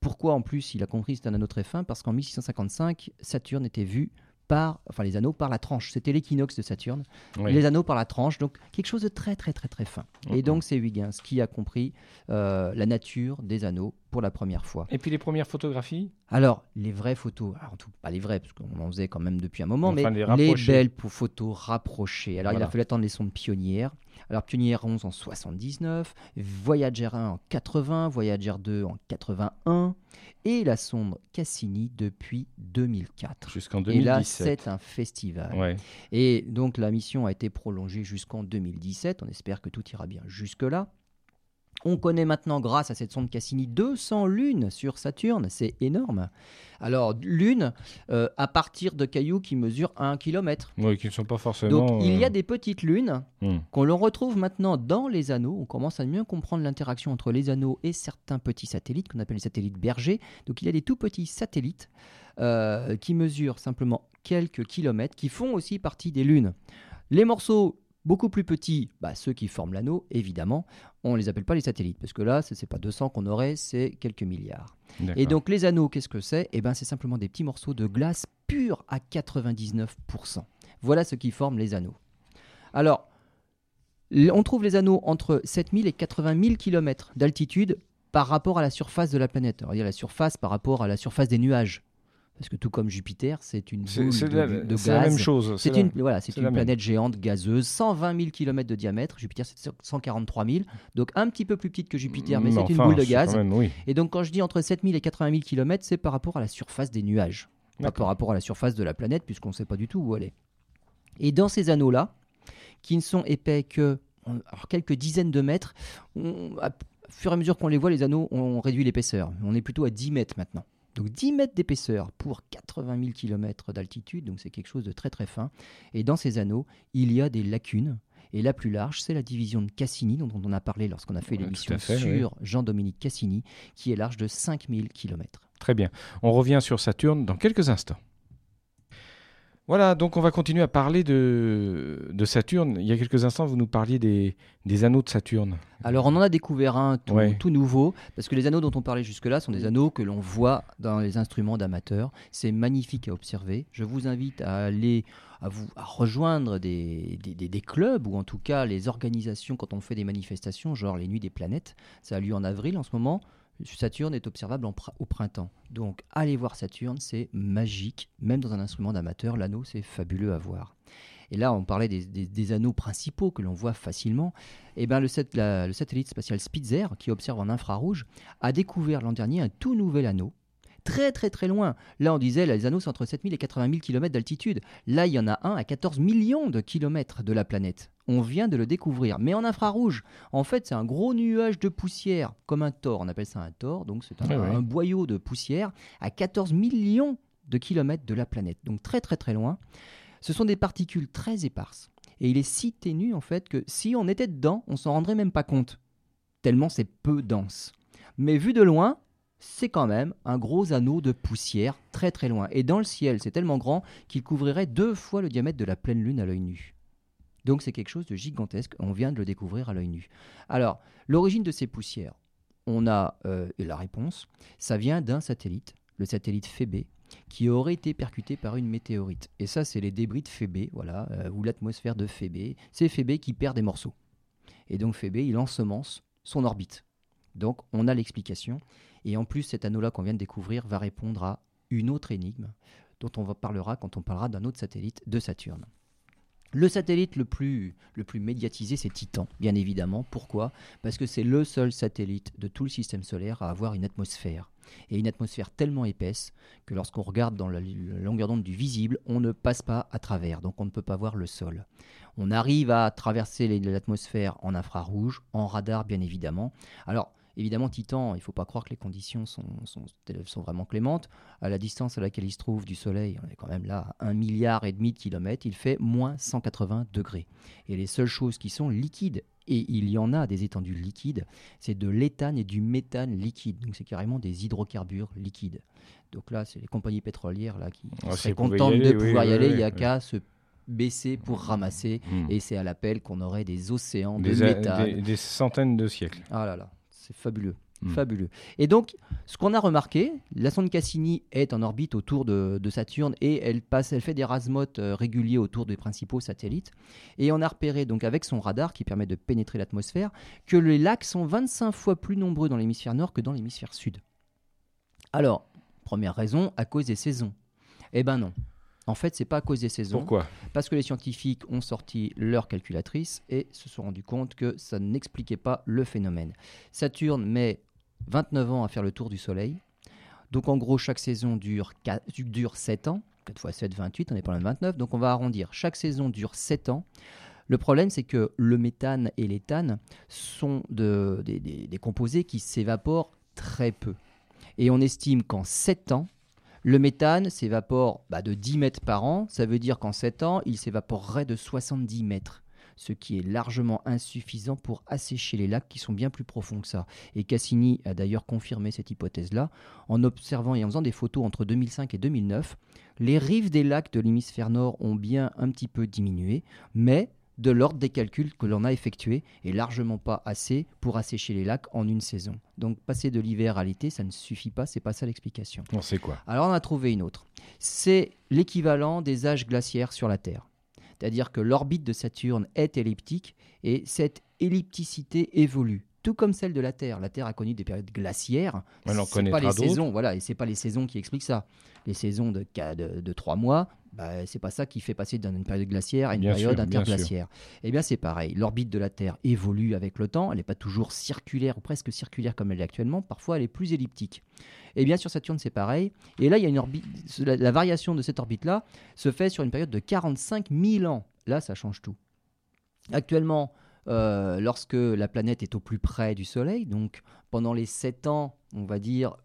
Pourquoi en plus il a compris que c'est un anneau très fin? Parce qu'en 1655, Saturne était vu par, enfin les anneaux par la tranche. C'était l'équinoxe de Saturne. Oui. Les anneaux par la tranche, donc quelque chose de très très très très fin. Et donc c'est Huygens qui a compris euh, la nature des anneaux pour la première fois. Et puis les premières photographies? Alors, les vraies photos, alors, en tout, pas les vraies, parce qu'on en faisait quand même depuis un moment, Enfin, mais les les, belles pour photos rapprochées. Alors, il a fallu attendre les sondes pionnières. Alors, Pionnière 11 en 79, Voyager 1 en 80, Voyager 2 en 81, et la sonde Cassini depuis 2004. jusqu'en Et là, 2017. c'est un festival. Ouais. Et donc la mission a été prolongée jusqu'en 2017. On espère que tout ira bien jusque-là. On connaît maintenant, grâce à cette sonde Cassini, 200 lunes sur Saturne. C'est énorme. Alors, lune, euh, à partir de cailloux qui mesurent 1 km. Oui, qui ne sont pas forcément. Donc, il y a euh, des petites lunes hmm. qu'on retrouve maintenant dans les anneaux. On commence à mieux comprendre l'interaction entre les anneaux et certains petits satellites qu'on appelle les satellites bergers. Donc il y a des tout petits satellites euh, qui mesurent simplement quelques kilomètres, qui font aussi partie des lunes. Les morceaux beaucoup plus petits, bah, ceux qui forment l'anneau, évidemment, on ne les appelle pas les satellites, parce que là, ce n'est pas 200 qu'on aurait, c'est quelques milliards. Et donc les anneaux, qu'est-ce que c'est? Eh ben, c'est simplement des petits morceaux de glace pure à 99%. Voilà ce qui forme les anneaux. Alors, on trouve les anneaux entre 7000 et 80 000 km d'altitude par rapport à la surface de la planète. On va dire la surface par rapport à la surface des nuages. Parce que tout comme Jupiter, c'est une boule de, la, de c'est la gaz. même chose. C'est la- une, voilà, c'est une même. planète géante gazeuse, 120 000 km de diamètre. Jupiter, c'est 143 000. Donc un petit peu plus petite que Jupiter, mais c'est une boule de gaz. quand même, oui. Et donc, quand je dis entre 7000 et 80 000 km, c'est par rapport à la surface des nuages, pas par rapport à la surface de la planète, puisqu'on ne sait pas du tout où elle est. Et dans ces anneaux-là, qui ne sont épais que alors, quelques dizaines de mètres, on- à fur et à mesure qu'on les voit, les anneaux, on réduit l'épaisseur. On est plutôt à 10 mètres maintenant. Donc 10 mètres d'épaisseur pour 80 000 km d'altitude, donc c'est quelque chose de très très fin. Et dans ces anneaux, il y a des lacunes. Et la plus large, c'est la division de Cassini, dont on a parlé lorsqu'on a fait Ouais, l'émission sur Jean-Dominique Cassini, qui est large de 5000 km. Très bien. On revient sur Saturne dans quelques instants. Voilà, donc on va continuer à parler de, de Saturne. Il y a quelques instants, vous nous parliez des, des anneaux de Saturne. Alors on en a découvert un tout, Ouais. tout nouveau, parce que les anneaux dont on parlait jusque-là sont des anneaux que l'on voit dans les instruments d'amateurs. C'est magnifique à observer. Je vous invite à aller à vous à rejoindre des, des, des- des clubs ou en tout cas les organisations quand on fait des manifestations, genre les Nuits des planètes. Ça a lieu en avril en ce moment. Saturne est observable au printemps. Donc aller voir Saturne, c'est magique. Même dans un instrument d'amateur, l'anneau, c'est fabuleux à voir. Et là, on parlait des, anneaux principaux que l'on voit facilement. Eh ben, le, le satellite spatial Spitzer, qui observe en infrarouge, a découvert l'an dernier un tout nouvel anneau très très très loin. Là, on disait, les anneaux sont entre 7000 et 80 000 km d'altitude. Là, il y en a un à 14 millions de kilomètres de la planète. On vient de le découvrir, mais en infrarouge. En fait, c'est un gros nuage de poussière, comme un tor. On appelle ça un tor, donc c'est un, boyau de poussière à 14 millions de kilomètres de la planète. Donc très très très loin. Ce sont des particules très éparses. Et il est si ténu en fait que si on était dedans, on s'en rendrait même pas compte. Tellement c'est peu dense. Mais vu de loin, c'est quand même un gros anneau de poussière très très loin. Et dans le ciel, c'est tellement grand qu'il couvrirait deux fois le diamètre de la pleine lune à l'œil nu. Donc c'est quelque chose de gigantesque, on vient de le découvrir à l'œil nu. Alors, l'origine de ces poussières, on a euh, la réponse, ça vient d'un satellite, le satellite Phébé, qui aurait été percuté par une météorite. Et ça, c'est les débris de Phébé, voilà, euh, ou l'atmosphère de Phébé. C'est Phébé qui perd des morceaux. Et donc Phébé, il ensemence son orbite. Donc on a l'explication. Et en plus, cet anneau-là qu'on vient de découvrir va répondre à une autre énigme dont on parlera quand on parlera d'un autre satellite de Saturne. Le satellite le plus, médiatisé, c'est Titan, bien évidemment. Pourquoi? Parce que c'est le seul satellite de tout le système solaire à avoir une atmosphère. Et une atmosphère tellement épaisse que lorsqu'on regarde dans la, longueur d'onde du visible, on ne passe pas à travers, donc on ne peut pas voir le sol. On arrive à traverser l'atmosphère en infrarouge, en radar bien évidemment. Alors, Évidemment, Titan, il ne faut pas croire que les conditions sont, sont, vraiment clémentes. À la distance à laquelle il se trouve du Soleil, on est quand même là à 1 milliard et demi de kilomètres, il fait moins 180 degrés. Et les seules choses qui sont liquides, et il y en a des étendues liquides, c'est de l'éthane et du méthane liquide. Donc c'est carrément des hydrocarbures liquides. Donc là, c'est les compagnies pétrolières là, qui ah, seraient contentes de pouvoir y aller. il n'y a qu'à se baisser pour ramasser. Hmm. Et c'est à l'appel qu'on aurait des océans de méthane. Des, des, centaines de siècles. Ah là là. C'est fabuleux. Hmm. Fabuleux. Et donc, ce qu'on a remarqué, la sonde Cassini est en orbite autour de, Saturne et elle passe, elle fait des rasmotes euh, réguliers autour des principaux satellites. Et on a repéré donc avec son radar qui permet de pénétrer l'atmosphère que les lacs sont 25 fois plus nombreux dans l'hémisphère nord que dans l'hémisphère sud. Alors, première raison, à cause des saisons. Eh ben non. En fait, c'est pas à cause des saisons. Pourquoi? Parce que les scientifiques ont sorti leur calculatrice et se sont rendus compte que ça n'expliquait pas le phénomène. Saturne met 29 ans à faire le tour du Soleil. Donc en gros, chaque saison dure, 7 ans. 4 fois 7, 28, on est pas loin de 29. Donc on va arrondir. Chaque saison dure 7 ans. Le problème, c'est que le méthane et l'éthane sont des composés qui s'évaporent très peu. Et on estime qu'en 7 ans, le méthane s'évapore bah, de 10 mètres par an, ça veut dire qu'en 7 ans, il s'évaporerait de 70 mètres ce qui est largement insuffisant pour assécher les lacs qui sont bien plus profonds que ça. Et Cassini a d'ailleurs confirmé cette hypothèse-là en observant et en faisant des photos entre 2005 et 2009. Les rives des lacs de l'hémisphère nord ont bien un petit peu diminué, mais de l'ordre des calculs que l'on a effectués et largement pas assez pour assécher les lacs en une saison. Donc passer de l'hiver à l'été, ça ne suffit pas, c'est pas ça l'explication. On sait quoi? Alors on a trouvé une autre. C'est l'équivalent des âges glaciaires sur la Terre. C'est-à-dire que l'orbite de Saturne est elliptique et cette ellipticité évolue tout comme celle de la Terre. La Terre a connu des périodes glaciaires. c'est pas les saisons, voilà, et c'est pas les saisons qui expliquent ça. Les saisons de, de, de trois mois, bah, c'est pas ça qui fait passer d'une période glaciaire à une période interglaciaire. Eh bien, c'est pareil. L'orbite de la Terre évolue avec le temps. Elle n'est pas toujours circulaire ou presque circulaire comme elle est actuellement. Parfois, elle est plus elliptique. Eh bien, sur Saturne, c'est pareil. Et là, il y a une orbite. La, la variation de cette orbite-là se fait sur une période de 45 000 ans. Là, ça change tout. Actuellement, euh, lorsque la planète est au plus près du Soleil, donc pendant les 7 ans, on va dire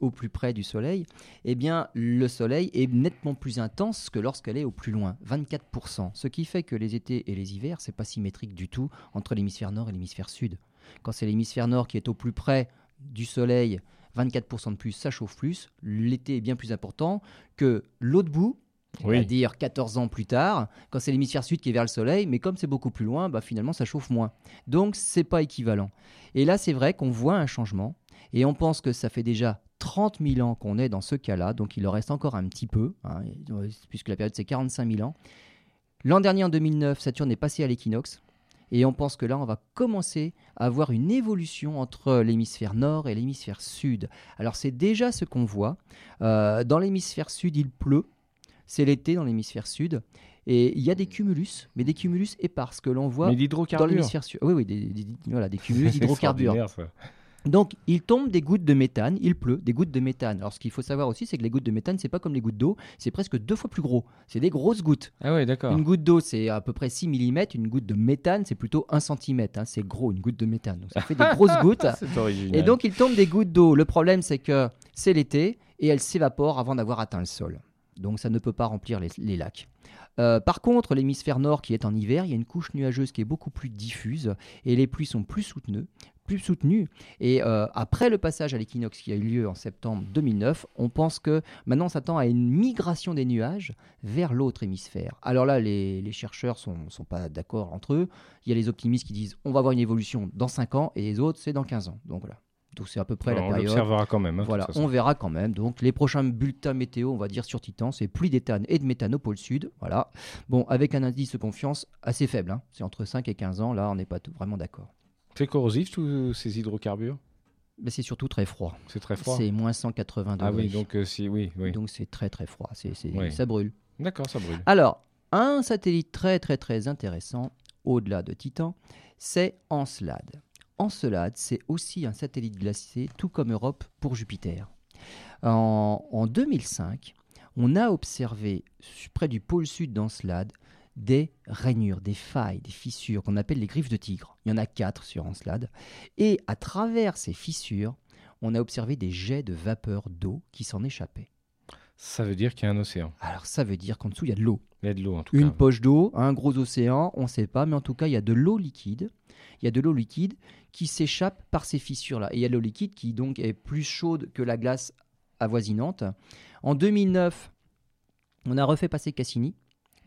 au plus près du Soleil, eh bien le Soleil est nettement plus intense que lorsqu'elle est au plus loin, 24%. Ce qui fait que les étés et les hivers, c'est pas symétrique du tout entre l'hémisphère nord et l'hémisphère sud. Quand c'est l'hémisphère nord qui est au plus près du Soleil, 24% de plus, ça chauffe plus. L'été est bien plus important que l'autre bout, c'est-à-dire 14 ans plus tard, quand c'est l'hémisphère sud qui est vers le soleil, mais comme c'est beaucoup plus loin, bah finalement ça chauffe moins. Donc c'est pas équivalent. Et là c'est vrai qu'on voit un changement, et on pense que ça fait déjà 30 000 ans qu'on est dans ce cas-là, donc il en reste encore un petit peu, hein, puisque la période c'est 45 000 ans. L'an dernier, en 2009, Saturne est passé à l'équinoxe, et on pense que là, on va commencer avoir une évolution entre l'hémisphère nord et l'hémisphère sud. Alors c'est déjà ce qu'on voit. Euh, dans l'hémisphère sud, il pleut. C'est l'été dans l'hémisphère sud. Et il y a des cumulus, mais des cumulus épars que l'on voit Mais dans l'hémisphère sud. Oui, oui, des, des- voilà, des cumulus d'hydrocarbures. Donc, il tombe des gouttes de méthane, il pleut des gouttes de méthane. Alors, ce qu'il faut savoir aussi, c'est que les gouttes de méthane, c'est pas comme les gouttes d'eau, c'est presque deux fois plus gros. C'est des grosses gouttes. Ah ouais, d'accord. Une goutte d'eau, c'est à peu près 6 mm. Une goutte de méthane, c'est plutôt 1 cm. C'est gros, une goutte de méthane. Donc, ça fait des grosses gouttes. C'est original. Et donc, il tombe des gouttes d'eau. Le problème, c'est que c'est l'été et elles s'évaporent avant d'avoir atteint le sol. Donc, ça ne peut pas remplir les, les lacs. Euh, par contre, l'hémisphère nord qui est en hiver, il y a une couche nuageuse qui est beaucoup plus diffuse et les pluies sont plus soutenues. Plus soutenues. Et euh, après le passage à l'équinoxe qui a eu lieu en septembre 2009, on pense que maintenant on s'attend à une migration des nuages vers l'autre hémisphère. Alors là, les, les chercheurs ne sont, sont pas d'accord entre eux. Il y a les optimistes qui disent on va avoir une évolution dans 5 ans et les autres c'est dans 15 ans. Donc voilà. Donc c'est à peu près la on période. l'observera quand même. hein, Voilà, on verra quand même. Donc, les prochains bulletins météo, on va dire sur Titan, c'est pluie d'éthane et de méthane au pôle sud. Voilà. Bon, avec un indice de confiance assez faible. hein. C'est entre 5 et 15 ans. Là, on n'est pas tout- vraiment d'accord. C'est corrosif tous ces hydrocarbures Mais c'est surtout très froid. C'est très froid. C'est moins 180 degrés. Ah oui, donc euh, si, oui, oui. Donc, c'est très très froid. C'est, Oui. Ça brûle. D'accord, ça brûle. Alors, un satellite très très très intéressant, au-delà de Titan, c'est Encelade. Encelade, c'est aussi un satellite glacé, tout comme Europe pour Jupiter. En, en 2005, on a observé près du pôle sud d'Encelade des rainures, des failles, des fissures qu'on appelle les griffes de tigre. Il y en a quatre sur Encelade. Et à travers ces fissures, on a observé des jets de vapeur d'eau qui s'en échappaient. Ça veut dire qu'il y a un océan. Alors ça veut dire qu'en dessous, il y a de l'eau. Il y a de l'eau en tout Une cas. poche d'eau, un gros océan, on ne sait pas, mais en tout cas, il y a de l'eau liquide. Il y a de l'eau liquide qui s'échappe par ces fissures-là. Et il y a de l'eau liquide qui donc est plus chaude que la glace avoisinante. En 2009, on a refait passer Cassini,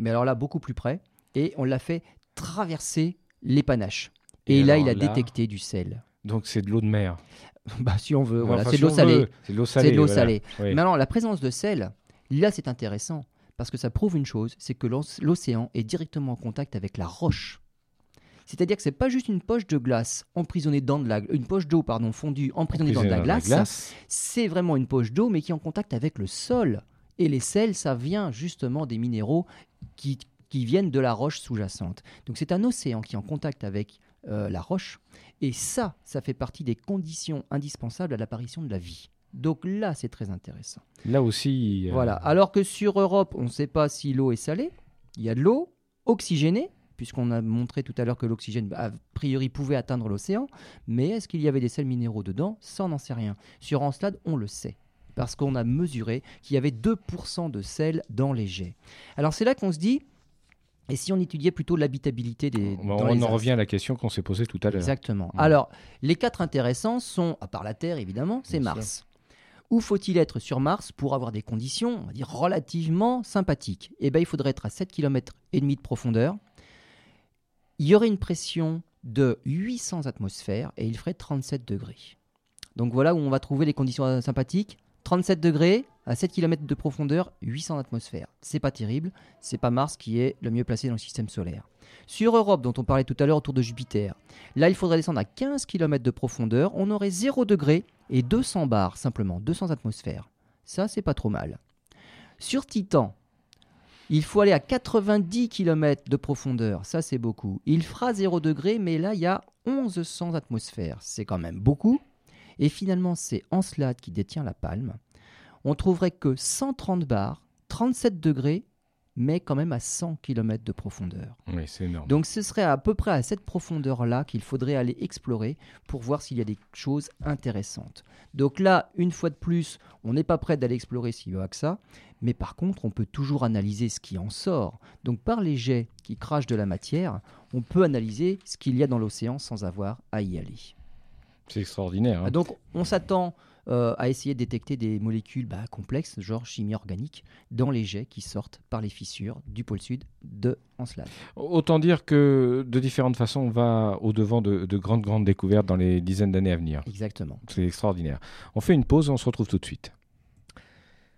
mais alors là, beaucoup plus près, et on l'a fait traverser les panaches. Et, Et là, il a là- détecté du sel. Donc c'est de l'eau de mer. bah, si on veut, voilà, Enfin, c'est si de l'eau salée. C'est de l'eau salée. C'est de l'eau voilà. salée. Oui. Mais alors, la présence de sel, là, c'est intéressant parce que ça prouve une chose c'est que l'oc- l'océan est directement en contact avec la roche. C'est-à-dire que c'est pas juste une poche de glace emprisonnée dans de la, une poche d'eau pardon fondue emprisonnée dans de la glace. C'est vraiment une poche d'eau, mais qui est en contact avec le sol. Et les sels, ça vient justement des minéraux qui, qui viennent de la roche sous-jacente. Donc c'est un océan qui est en contact avec euh, la roche. Et ça, ça fait partie des conditions indispensables à l'apparition de la vie. Donc là, c'est très intéressant. Là aussi. euh, Voilà. Alors que sur Europe, on ne sait pas si l'eau est salée. Il y a de l'eau oxygénée, puisqu'on a montré tout à l'heure que l'oxygène, a priori, pouvait atteindre l'océan. Mais est-ce qu'il y avait des sels minéraux dedans? Ça, on n'en sait rien. Sur Encelade, on le sait. Parce qu'on a mesuré qu'il y avait 2% de sel dans les jets. Alors c'est là qu'on se dit, et si on étudiait plutôt l'habitabilité des... On, dans on les en revient à la question qu'on s'est posée tout à l'heure. Exactement. Alors, les quatre intéressants sont, à part la Terre évidemment, c'est Mars. Où faut-il être sur Mars pour avoir des conditions, on va dire, relativement sympathiques? Eh bien, il faudrait être à 7 km et demi de profondeur. Il y aurait une pression de 800 atmosphères et il ferait 37 degrés. Donc voilà où on va trouver les conditions sympathiques. 37 degrés à 7 km de profondeur, 800 atmosphères. C'est pas terrible, c'est pas Mars qui est le mieux placé dans le système solaire. Sur Europe, dont on parlait tout à l'heure autour de Jupiter, là il faudrait descendre à 15 km de profondeur, on aurait 0 degré et 200 bars simplement, 200 atmosphères. Ça, c'est pas trop mal. Sur Titan, il faut aller à 90 km de profondeur, ça c'est beaucoup. Il fera 0 degré, mais là il y a 1100 atmosphères, c'est quand même beaucoup. Et finalement, c'est Encelade qui détient la palme. On trouverait que 130 bars, 37 degrés, mais quand même à 100 km de profondeur. Oui, c'est énorme. Donc ce serait à peu près à cette profondeur-là qu'il faudrait aller explorer pour voir s'il y a des choses intéressantes. Donc là, une fois de plus, on n'est pas prêt d'aller explorer s'il y a que ça, mais par contre, on peut toujours analyser ce qui en sort. Donc par les jets qui crachent de la matière, on peut analyser ce qu'il y a dans l'océan sans avoir à y aller. C'est extraordinaire. hein. Donc on s'attend euh, à essayer de détecter des molécules bah, complexes, genre chimie organique, dans les jets qui sortent par les fissures du pôle sud de Encelade. Autant dire que de différentes façons, on va au-devant de, de grandes, grandes découvertes dans les dizaines d'années à venir. Exactement. C'est extraordinaire. On fait une pause, on se retrouve tout de suite.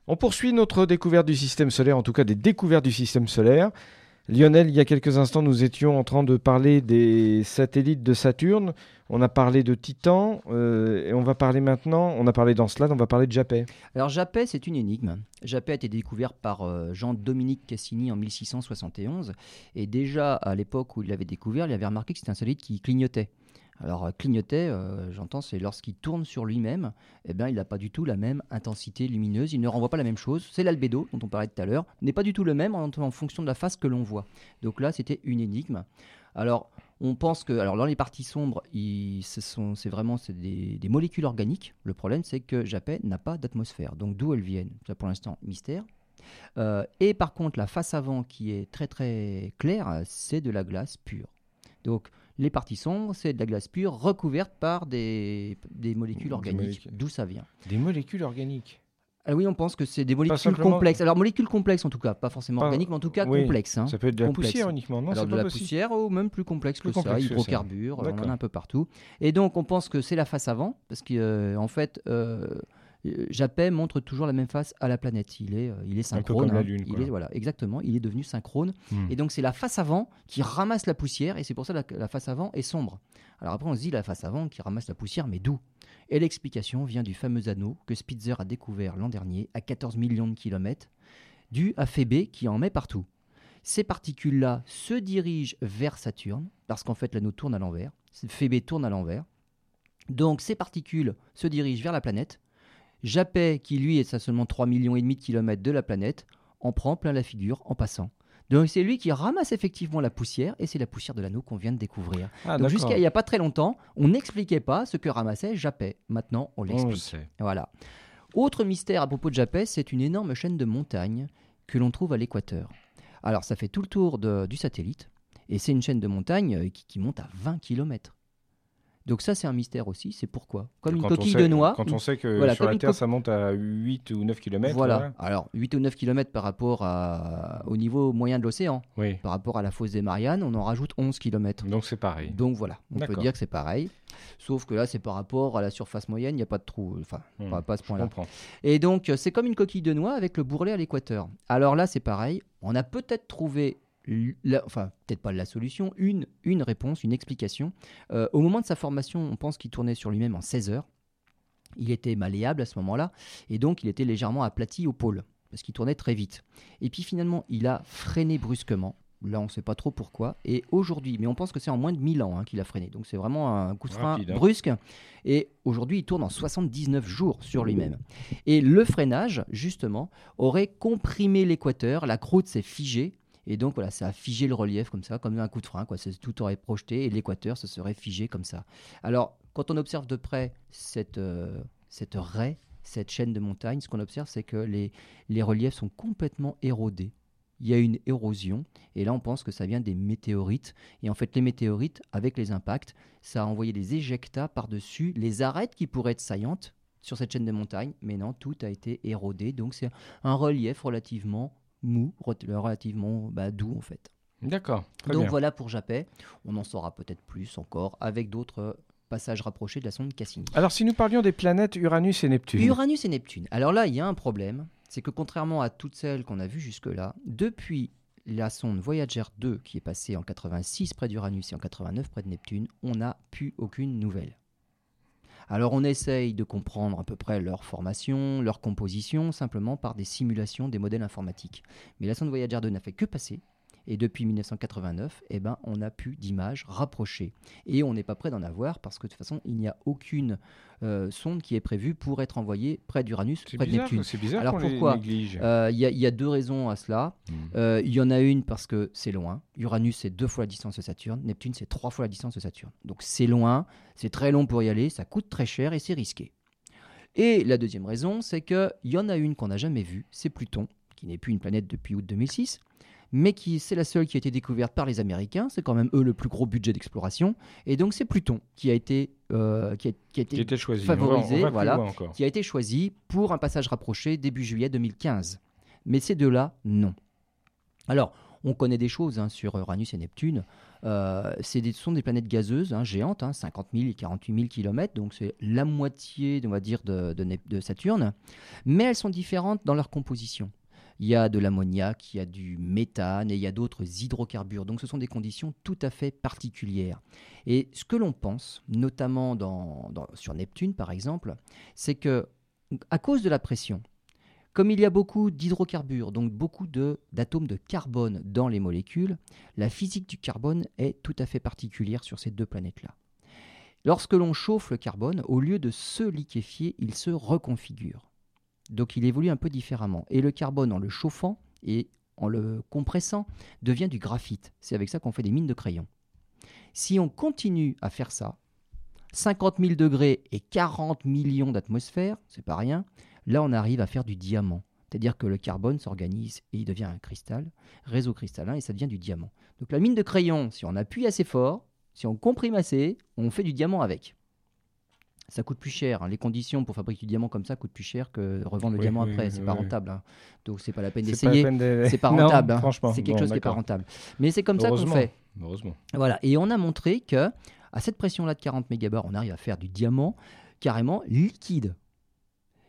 On poursuit notre découverte du système solaire, en tout cas des découvertes du système solaire, Lionel, il y a quelques instants, nous étions en train de parler des satellites de Saturne. On a parlé de Titan euh, et on va parler maintenant, on a parlé d'Encelade, on va parler de Japet. Alors Japet, c'est une énigme. Japet a été découvert par euh, Jean-Dominique Cassini en 1671 et déjà à l'époque où il l'avait découvert, il avait remarqué que c'était un satellite qui clignotait. Alors, euh, clignoter, euh, j'entends, c'est lorsqu'il tourne sur lui-même, eh bien, il n'a pas du tout la même intensité lumineuse, il ne renvoie pas la même chose. C'est l'albédo dont on parlait tout à l'heure, n'est pas du tout le même en, en fonction de la face que l'on voit. Donc là, c'était une énigme. Alors, on pense que, alors dans les parties sombres, c'est vraiment des, des, molécules organiques. Le problème, c'est que Japet n'a pas d'atmosphère. Donc d'où elles viennent Ça, pour l'instant, mystère. Euh, et par contre, la face avant, qui est très très claire, c'est de la glace pure. Donc les parties sombres, c'est de la glace pure recouverte par des, des molécules organiques. D'où ça vient Des molécules organiques ah oui, on pense que c'est des molécules complexes. Alors, molécules complexes en tout cas, pas forcément organiques, mais en tout cas complexes. Hein. Ça peut être de la poussière uniquement, non Alors, de la poussière ou même plus complexe que ça, hydrocarbures, on en a un peu partout. Et donc, on pense que c'est la face avant, parce qu'en euh, en fait, euh, Japet montre toujours la même face à la planète. Il est, euh, il est synchrone. comme la Lune, il est, voilà, exactement. Il est devenu synchrone. Hmm. Et donc c'est la face avant qui ramasse la poussière, et c'est pour ça que la, face avant est sombre. Alors après on se dit la face avant qui ramasse la poussière, mais d'où? Et l'explication vient du fameux anneau que Spitzer a découvert l'an dernier à 14 millions de kilomètres, dû à Phébé qui en met partout. Ces particules-là se dirigent vers Saturne, parce qu'en fait l'anneau tourne à l'envers. Phébé tourne à l'envers. Donc ces particules se dirigent vers la planète Japet, qui lui est à seulement 3,5 millions et demi de kilomètres de la planète, en prend plein la figure en passant. Donc c'est lui qui ramasse effectivement la poussière et c'est la poussière de l'anneau qu'on vient de découvrir. Ah, Donc jusqu'à il n'y a pas très longtemps, on n'expliquait pas ce que ramassait Japet. Maintenant, on l'explique. Voilà. Autre mystère à propos de Japet, c'est une énorme chaîne de montagnes que l'on trouve à l'équateur. Alors ça fait tout le tour du satellite et c'est une chaîne de montagnes euh, qui, qui monte à 20 km. Donc ça, c'est un mystère aussi. C'est pourquoi Comme une coquille de noix. Quand on sait que sur la Terre, ça monte à 8 ou 9 km. Voilà. Alors, 8 ou 9 km par rapport à, au niveau moyen de l'océan. Oui. Par rapport à la fosse des Mariannes, on en rajoute 11 km. Donc c'est pareil. Donc voilà, on peut dire que c'est pareil. Sauf que là, c'est par rapport à la surface moyenne, il n'y a pas de trou. Enfin, hmm. pas à ce point-là. Et donc, c'est comme une coquille de noix avec le bourrelet à l'équateur. Alors là, c'est pareil. On a peut-être trouvé enfin peut-être pas la solution, une, une réponse, une explication. Euh, au moment de sa formation, on pense qu'il tournait sur lui-même en 16 heures. Il était malléable à ce moment-là, et donc il était légèrement aplati au pôle, parce qu'il tournait très vite. Et puis finalement, il a freiné brusquement. Là, on ne sait pas trop pourquoi. Et aujourd'hui, mais on pense que c'est en moins de 1000 ans hein, qu'il a freiné. Donc c'est vraiment un coup de frein hein. brusque. Et aujourd'hui, il tourne en 79 jours sur lui-même. Et le freinage, justement, aurait comprimé l'équateur. La croûte s'est figée et donc voilà, ça a figé le relief comme ça, comme un coup de frein. Quoi. Tout aurait projeté et l'équateur se serait figé comme ça. Alors, quand on observe de près cette, euh, cette raie, cette chaîne de montagnes, ce qu'on observe, c'est que les, les reliefs sont complètement érodés. Il y a une érosion, et là on pense que ça vient des météorites. Et en fait, les météorites, avec les impacts, ça a envoyé des éjectats par-dessus les arêtes qui pourraient être saillantes sur cette chaîne de montagnes, mais non, tout a été érodé. Donc c'est un relief relativement mou, relativement bah, doux en fait. D'accord. Donc voilà pour Japet. On en saura peut-être plus encore avec d'autres passages rapprochés de la sonde Cassini. Alors si nous parlions des planètes Uranus et Neptune. Uranus et Neptune. Alors là, il y a un problème, c'est que contrairement à toutes celles qu'on a vues jusque-là, depuis la sonde Voyager 2 qui est passée en 86 près d'Uranus et en 89 près de Neptune, on n'a plus aucune nouvelle. Alors on essaye de comprendre à peu près leur formation, leur composition, simplement par des simulations des modèles informatiques. Mais la sonde Voyager 2 n'a fait que passer, et depuis 1989, eh ben, on n'a plus d'images rapprochées. Et on n'est pas prêt d'en avoir parce que de toute façon, il n'y a aucune euh, sonde qui est prévue pour être envoyée près d'Uranus, près de Neptune. C'est bizarre Alors pourquoi euh, Il y, a deux raisons à cela. Hmm. Euh, il y en a une parce que c'est loin. Uranus, c'est deux fois la distance de Saturne. Neptune, c'est trois fois la distance de Saturne. Donc c'est loin, c'est très long pour y aller, ça coûte très cher et c'est risqué. Et la deuxième raison, c'est qu'il y en a une qu'on n'a jamais vue, c'est Pluton, qui n'est plus une planète depuis août 2006 mais qui c'est la seule qui a été découverte par les Américains. C'est quand même eux le plus gros budget d'exploration. Et donc c'est Pluton qui a été euh, qui, a, été choisi. favorisé, voilà, qui a été choisi pour un passage rapproché début juillet 2015. Mais ces deux-là, non. Alors, on connaît des choses hein, sur Uranus et Neptune. Euh, ce sont des planètes gazeuses, hein, géantes, 50 000 et 48 000 km, donc c'est la moitié, on va dire, de, de Saturne. Mais elles sont différentes dans leur composition. Il y a de l'ammoniac, il y a du méthane et il y a d'autres hydrocarbures. Donc ce sont des conditions tout à fait particulières. Et ce que l'on pense, notamment sur Neptune par exemple, c'est que à cause de la pression, comme il y a beaucoup d'hydrocarbures, donc beaucoup d'atomes de, carbone dans les molécules, la physique du carbone est tout à fait particulière sur ces deux planètes-là. Lorsque l'on chauffe le carbone, au lieu de se liquéfier, il se reconfigure. Donc il évolue un peu différemment. Et le carbone, en le chauffant et en le compressant, devient du graphite. C'est avec ça qu'on fait des mines de crayon. Si on continue à faire ça, 50 000 degrés et 40 millions d'atmosphères, c'est pas rien, là on arrive à faire du diamant. C'est-à-dire que le carbone s'organise et il devient un cristal, réseau cristallin, et ça devient du diamant. Donc la mine de crayon, si on appuie assez fort, si on comprime assez, on fait du diamant avec ça coûte plus cher. Hein. Les conditions pour fabriquer du diamant comme ça coûtent plus cher que revendre le diamant après. C'est pas rentable. Hein. Donc c'est pas la peine d'essayer. C'est pas rentable. Hein. C'est quelque chose qui est pas rentable. Mais c'est comme ça qu'on fait. Heureusement. Voilà. Et on a montré que à cette pression-là de 40 mégabars, on arrive à faire du diamant carrément liquide.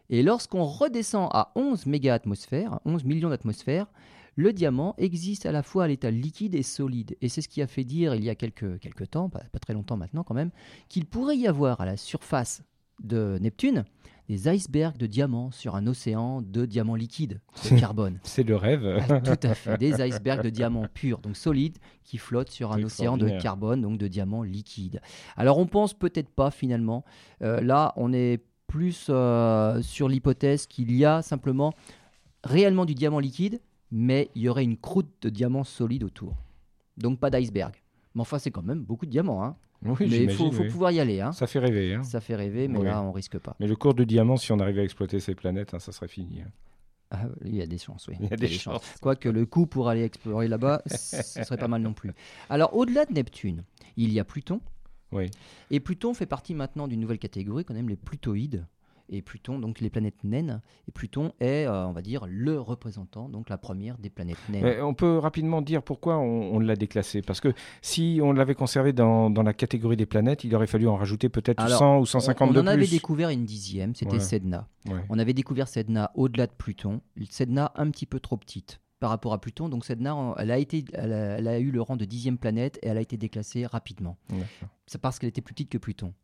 Et lorsqu'on redescend à 11 méga-atmosphères, 11 millions d'atmosphères, le diamant existe à la fois à l'état liquide et solide. Et c'est ce qui a fait dire il y a quelques, quelques temps, pas, très longtemps maintenant quand même, qu'il pourrait y avoir à la surface de Neptune des icebergs de diamants sur un océan de diamants liquides, de carbone. C'est le rêve. Ah, tout à fait. Des icebergs de diamants purs, donc solides, qui flottent sur un océan de carbone, donc de diamants liquides. Alors on pense peut-être pas finalement. Euh, là, on est plus euh, sur l'hypothèse qu'il y a simplement réellement du diamant liquide mais il y aurait une croûte de diamants solides autour. Donc pas d'iceberg. Mais enfin, c'est quand même beaucoup de diamants. Hein. Oui, mais il faut, pouvoir y aller. Hein. Ça fait rêver. Hein. Ça fait rêver, mais là, on risque pas. Mais le cours de diamant, si on arrive à exploiter ces planètes, hein, ça serait fini. Hein. Ah, il y a des chances, oui. Il y a des, chances. Quoique le coût pour aller explorer là-bas, ce serait pas mal non plus. Alors, au-delà de Neptune, il y a Pluton. Oui. Et Pluton fait partie maintenant d'une nouvelle catégorie, quand même, les Plutoïdes et Pluton, donc les planètes naines. Et Pluton est, euh, on va dire, le représentant, donc la première des planètes naines. on peut rapidement dire pourquoi on, l'a déclassé. Parce que si on l'avait conservé dans, dans, la catégorie des planètes, il aurait fallu en rajouter peut-être 100 ou 150 on, de plus. On en avait découvert une dixième, c'était Sedna. On avait découvert Sedna au-delà de Pluton. Sedna un petit peu trop petite par rapport à Pluton. Donc Sedna, elle a, été, elle a, eu le rang de dixième planète et elle a été déclassée rapidement. C'est parce qu'elle était plus petite que Pluton.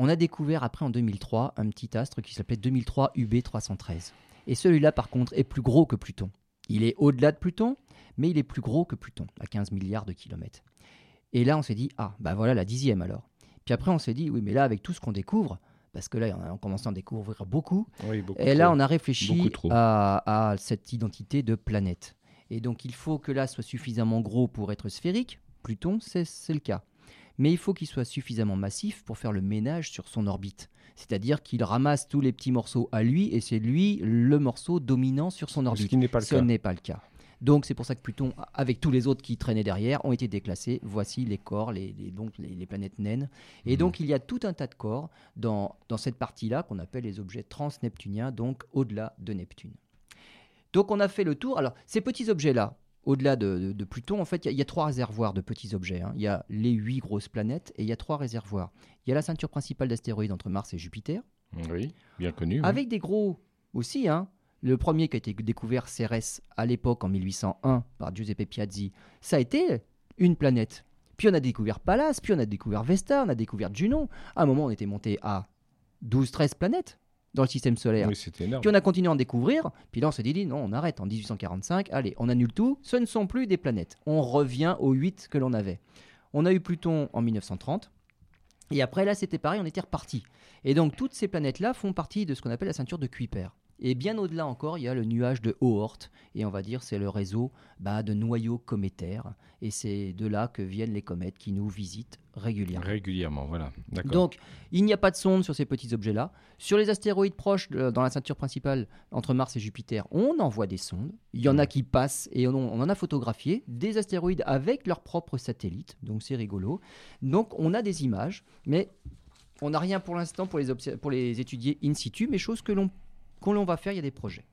On a découvert après en 2003 un petit astre qui s'appelait 2003 UB 313. Et celui-là par contre est plus gros que Pluton. Il est au-delà de Pluton, mais il est plus gros que Pluton, à 15 milliards de kilomètres. Et là on s'est dit, ah, bah voilà la dixième alors. Puis après on s'est dit, oui, mais là avec tout ce qu'on découvre, parce que là on commence à en découvrir beaucoup, et là on a réfléchi à, à cette identité de planète. Et donc il faut que là soit suffisamment gros pour être sphérique. Pluton, c'est le cas mais il faut qu'il soit suffisamment massif pour faire le ménage sur son orbite. C'est-à-dire qu'il ramasse tous les petits morceaux à lui et c'est lui le morceau dominant sur son orbite. Ce qui n'est pas le Ce n'est pas le cas. Donc c'est pour ça que Pluton, avec tous les autres qui traînaient derrière, ont été déclassés. Voici les corps, les, donc les, planètes naines. Et mhm. donc il y a tout un tas de corps dans, dans cette partie-là qu'on appelle les objets transneptuniens, donc au-delà de Neptune. Donc on a fait le tour. Alors ces petits objets-là, au-delà de, Pluton, en fait, il y, a trois réservoirs de petits objets. Hein. Il y a les huit grosses planètes et il y a trois réservoirs. Il y a la ceinture principale d'astéroïdes entre Mars et Jupiter. Oui, bien connu. Avec des gros aussi. Hein. Le premier qui a été découvert, Cérès, à l'époque en 1801 par Giuseppe Piazzi, ça a été une planète. Puis on a découvert Pallas, puis on a découvert Vesta, on a découvert Junon. À un moment, on était monté à 12-13 planètes dans le système solaire. Puis on a continué à en découvrir. Puis là, on s'est dit, non, on arrête en 1845. Allez, on annule tout. Ce ne sont plus des planètes. On revient aux 8 que l'on avait. On a eu Pluton en 1930. Et après, là, c'était pareil, on était reparti. Et donc, toutes ces planètes-là font partie de ce qu'on appelle la ceinture de Kuiper. Et bien au-delà encore, il y a le nuage de Oort, et on va dire c'est le réseau bah, de noyaux cométaires, et c'est de là que viennent les comètes qui nous visitent régulièrement. Régulièrement, voilà. Donc, il n'y a pas de sonde sur ces petits objets-là. Sur les astéroïdes proches dans la ceinture principale entre Mars et Jupiter, on envoie des sondes. Il y en a qui passent, et on, en a photographié des astéroïdes avec leurs propres satellites, donc c'est rigolo. Donc, on a des images, mais on n'a rien pour l'instant pour les, pour les étudier in situ, mais chose que l'on quand l'on va faire, il y a des projets.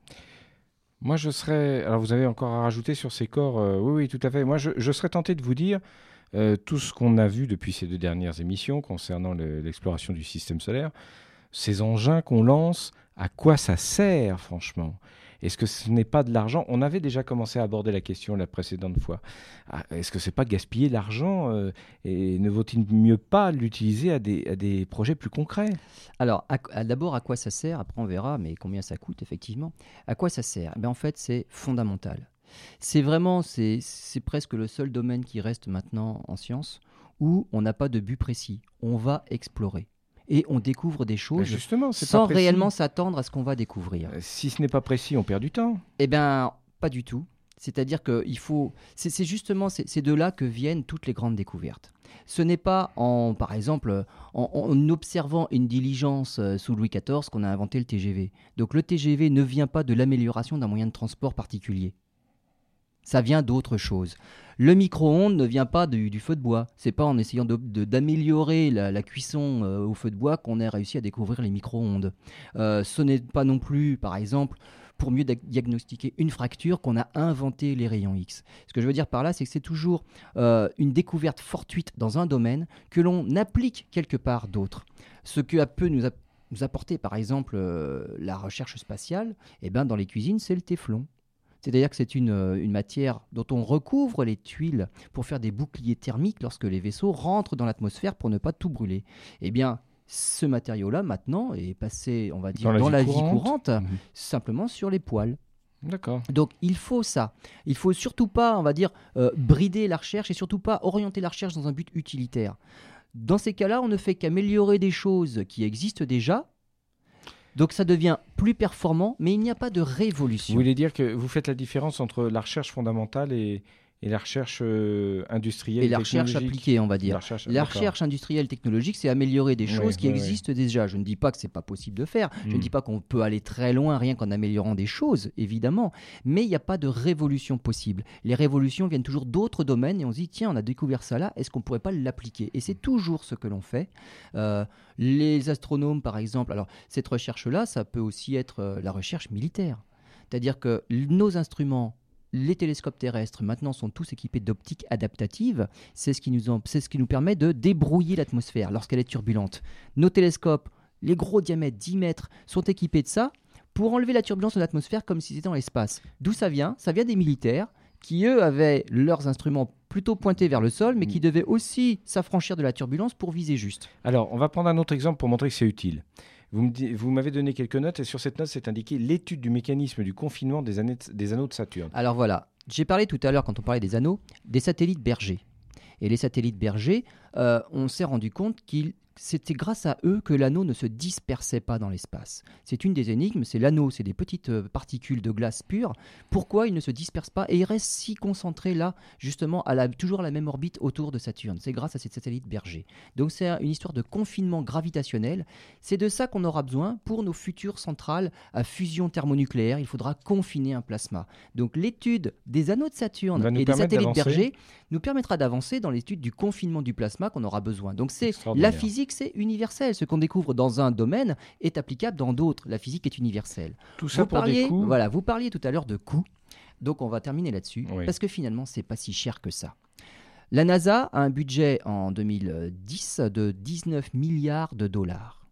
Moi, je serais. Alors, vous avez encore à rajouter sur ces corps. Euh, oui, oui, tout à fait. Moi, je, serais tenté de vous dire euh, tout ce qu'on a vu depuis ces deux dernières émissions concernant l'exploration du système solaire, ces engins qu'on lance, à quoi ça sert, franchement? Est-ce que ce n'est pas de l'argent? On avait déjà commencé à aborder la question la précédente fois. Ah, est-ce que c'est pas gaspiller l'argent euh, et ne vaut-il mieux pas l'utiliser à des, à des projets plus concrets? Alors, d'abord, à quoi ça sert? Après, on verra, mais combien ça coûte, effectivement. À quoi ça sert? Eh En fait, c'est fondamental. C'est vraiment, c'est presque le seul domaine qui reste maintenant en science où on n'a pas de but précis. On va explorer et on découvre des choses justement, sans réellement s'attendre à ce qu'on va découvrir. Euh, si ce n'est pas précis, on perd du temps. Eh bien, pas du tout. C'est-à-dire que il faut. C'est justement c'est de là que viennent toutes les grandes découvertes. Ce n'est pas en, par exemple, en, observant une diligence euh, sous Louis XIV qu'on a inventé le TGV. Donc le TGV ne vient pas de l'amélioration d'un moyen de transport particulier ça vient d'autre chose. Le micro-ondes ne vient pas du, feu de bois. C'est pas en essayant d'améliorer la, cuisson euh, au feu de bois qu'on a réussi à découvrir les micro-ondes. Euh, ce n'est pas non plus, par exemple, pour mieux diagnostiquer une fracture qu'on a inventé les rayons X. Ce que je veux dire par là, c'est que c'est toujours euh, une découverte fortuite dans un domaine que l'on applique quelque part d'autre. Ce que peut nous, nous apporter, par exemple, la recherche spatiale, eh ben, dans les cuisines, c'est le téflon. C'est-à-dire que c'est euh, une, matière dont on recouvre les tuiles pour faire des boucliers thermiques lorsque les vaisseaux rentrent dans l'atmosphère pour ne pas tout brûler. Eh bien, ce matériau-là, maintenant, est passé, on va dire, dans la, vie, courante, mhm. simplement sur les poils. D'accord. Donc il faut ça. Il faut surtout pas, on va dire, euh, brider la recherche et surtout pas orienter la recherche dans un but utilitaire. Dans ces cas-là, on ne fait qu'améliorer des choses qui existent déjà donc ça devient plus performant, mais il n'y a pas de révolution. Vous voulez dire que vous faites la différence entre la recherche fondamentale et, et la recherche euh, industrielle et la recherche appliquée, on va dire. La recherche, industrielle technologique, c'est améliorer des choses qui existent déjà. Je ne dis pas que c'est pas possible de faire. Je ne hmm. dis pas qu'on peut aller très loin rien qu'en améliorant des choses, évidemment. Mais il n'y a pas de révolution possible. Les révolutions viennent toujours d'autres domaines et on se dit tiens, on a découvert ça là. Est-ce qu'on pourrait pas l'appliquer? Et c'est toujours ce que l'on fait. Euh, les astronomes, par exemple. Alors cette recherche là, ça peut aussi être euh, la recherche militaire. C'est-à-dire que nos instruments les télescopes terrestres maintenant sont tous équipés d'optiques adaptatives. C'est ce, qui nous ce qui nous permet de débrouiller l'atmosphère lorsqu'elle est turbulente. Nos télescopes, les gros diamètres 10 mètres, sont équipés de ça pour enlever la turbulence de l'atmosphère comme si c'était dans l'espace. D'où ça vient? Ça vient des militaires qui, eux, avaient leurs instruments plutôt pointés vers le sol, mais qui mm. devaient aussi s'affranchir de la turbulence pour viser juste. Alors, on va prendre un autre exemple pour montrer que c'est utile. Vous m'avez donné quelques notes et sur cette note, c'est indiqué l'étude du mécanisme du confinement des, anneaux de Saturne. Alors voilà, j'ai parlé tout à l'heure, quand on parlait des anneaux, des satellites bergers. Et les satellites bergers, euh, on s'est rendu compte qu'ils c'était grâce à eux que l'anneau ne se dispersait pas dans l'espace. C'est une des énigmes, c'est l'anneau, c'est des petites euh, particules de glace pure. Pourquoi il ne se disperse pas et il reste si concentré là, justement, à la, toujours à la même orbite autour de Saturne? C'est grâce à ces satellites bergers. Donc c'est une histoire de confinement gravitationnel. C'est de ça qu'on aura besoin pour nos futures centrales à fusion thermonucléaire. Il faudra confiner un plasma. Donc l'étude des anneaux de Saturne et des satellites bergers nous permettra d'avancer dans l'étude du confinement du plasma qu'on aura besoin. Donc c'est la physique c'est universel. Ce qu'on découvre dans un domaine est applicable dans d'autres. La physique est universelle. Tout ça vous pour parliez, des coûts. Voilà, vous parliez tout à l'heure de coûts. Donc on va terminer là-dessus parce que finalement c'est pas si cher que ça. La NASA a un budget en 2010 de 19 milliards de dollars.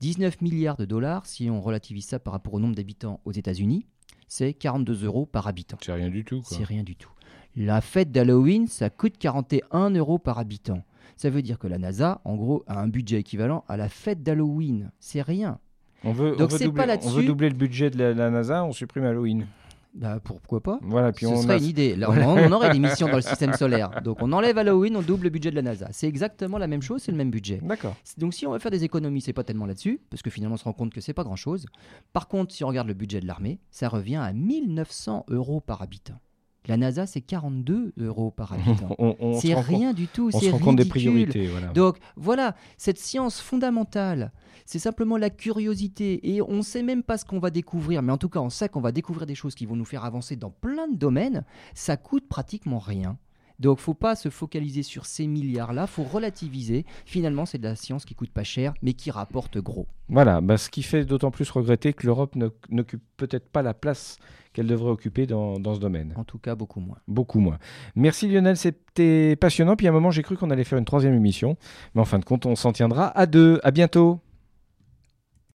19 milliards de dollars, si on relativise ça par rapport au nombre d'habitants aux États-Unis, c'est 42 euros par habitant. C'est rien du tout. C'est rien du tout. La fête d'Halloween, ça coûte 41 euros par habitant. Ça veut dire que la NASA, en gros, a un budget équivalent à la fête d'Halloween. C'est rien. On veut, Donc pas là-dessus. On veut doubler le budget de la, NASA, on supprime Halloween. Bah, pourquoi pas Voilà, puis Ce on serait une idée. Là, on, aurait des missions dans le système solaire. Donc on enlève Halloween, on double le budget de la NASA. C'est exactement la même chose, c'est le même budget. D'accord. Donc si on veut faire des économies, c'est pas tellement là-dessus, parce que finalement on se rend compte que c'est pas grand-chose. Par contre, si on regarde le budget de l'armée, ça revient à 1900 euros par habitant. La NASA, c'est 42 euros par habitant. c'est rien du tout. On se rend compte des priorités. Donc voilà, cette science fondamentale, c'est simplement la curiosité. Et on ne sait même pas ce qu'on va découvrir, mais en tout cas, on sait qu'on va découvrir des choses qui vont nous faire avancer dans plein de domaines. Ça coûte pratiquement rien. Donc, faut pas se focaliser sur ces milliards-là, faut relativiser. Finalement, c'est de la science qui coûte pas cher, mais qui rapporte gros. Voilà, bah, ce qui fait d'autant plus regretter que l'Europe n'occupe peut-être pas la place qu'elle devrait occuper dans, dans, ce domaine. En tout cas, beaucoup moins. Beaucoup moins. Merci Lionel, c'était passionnant. Puis à un moment, j'ai cru qu'on allait faire une troisième émission, mais en fin de compte, on s'en tiendra à deux. À bientôt.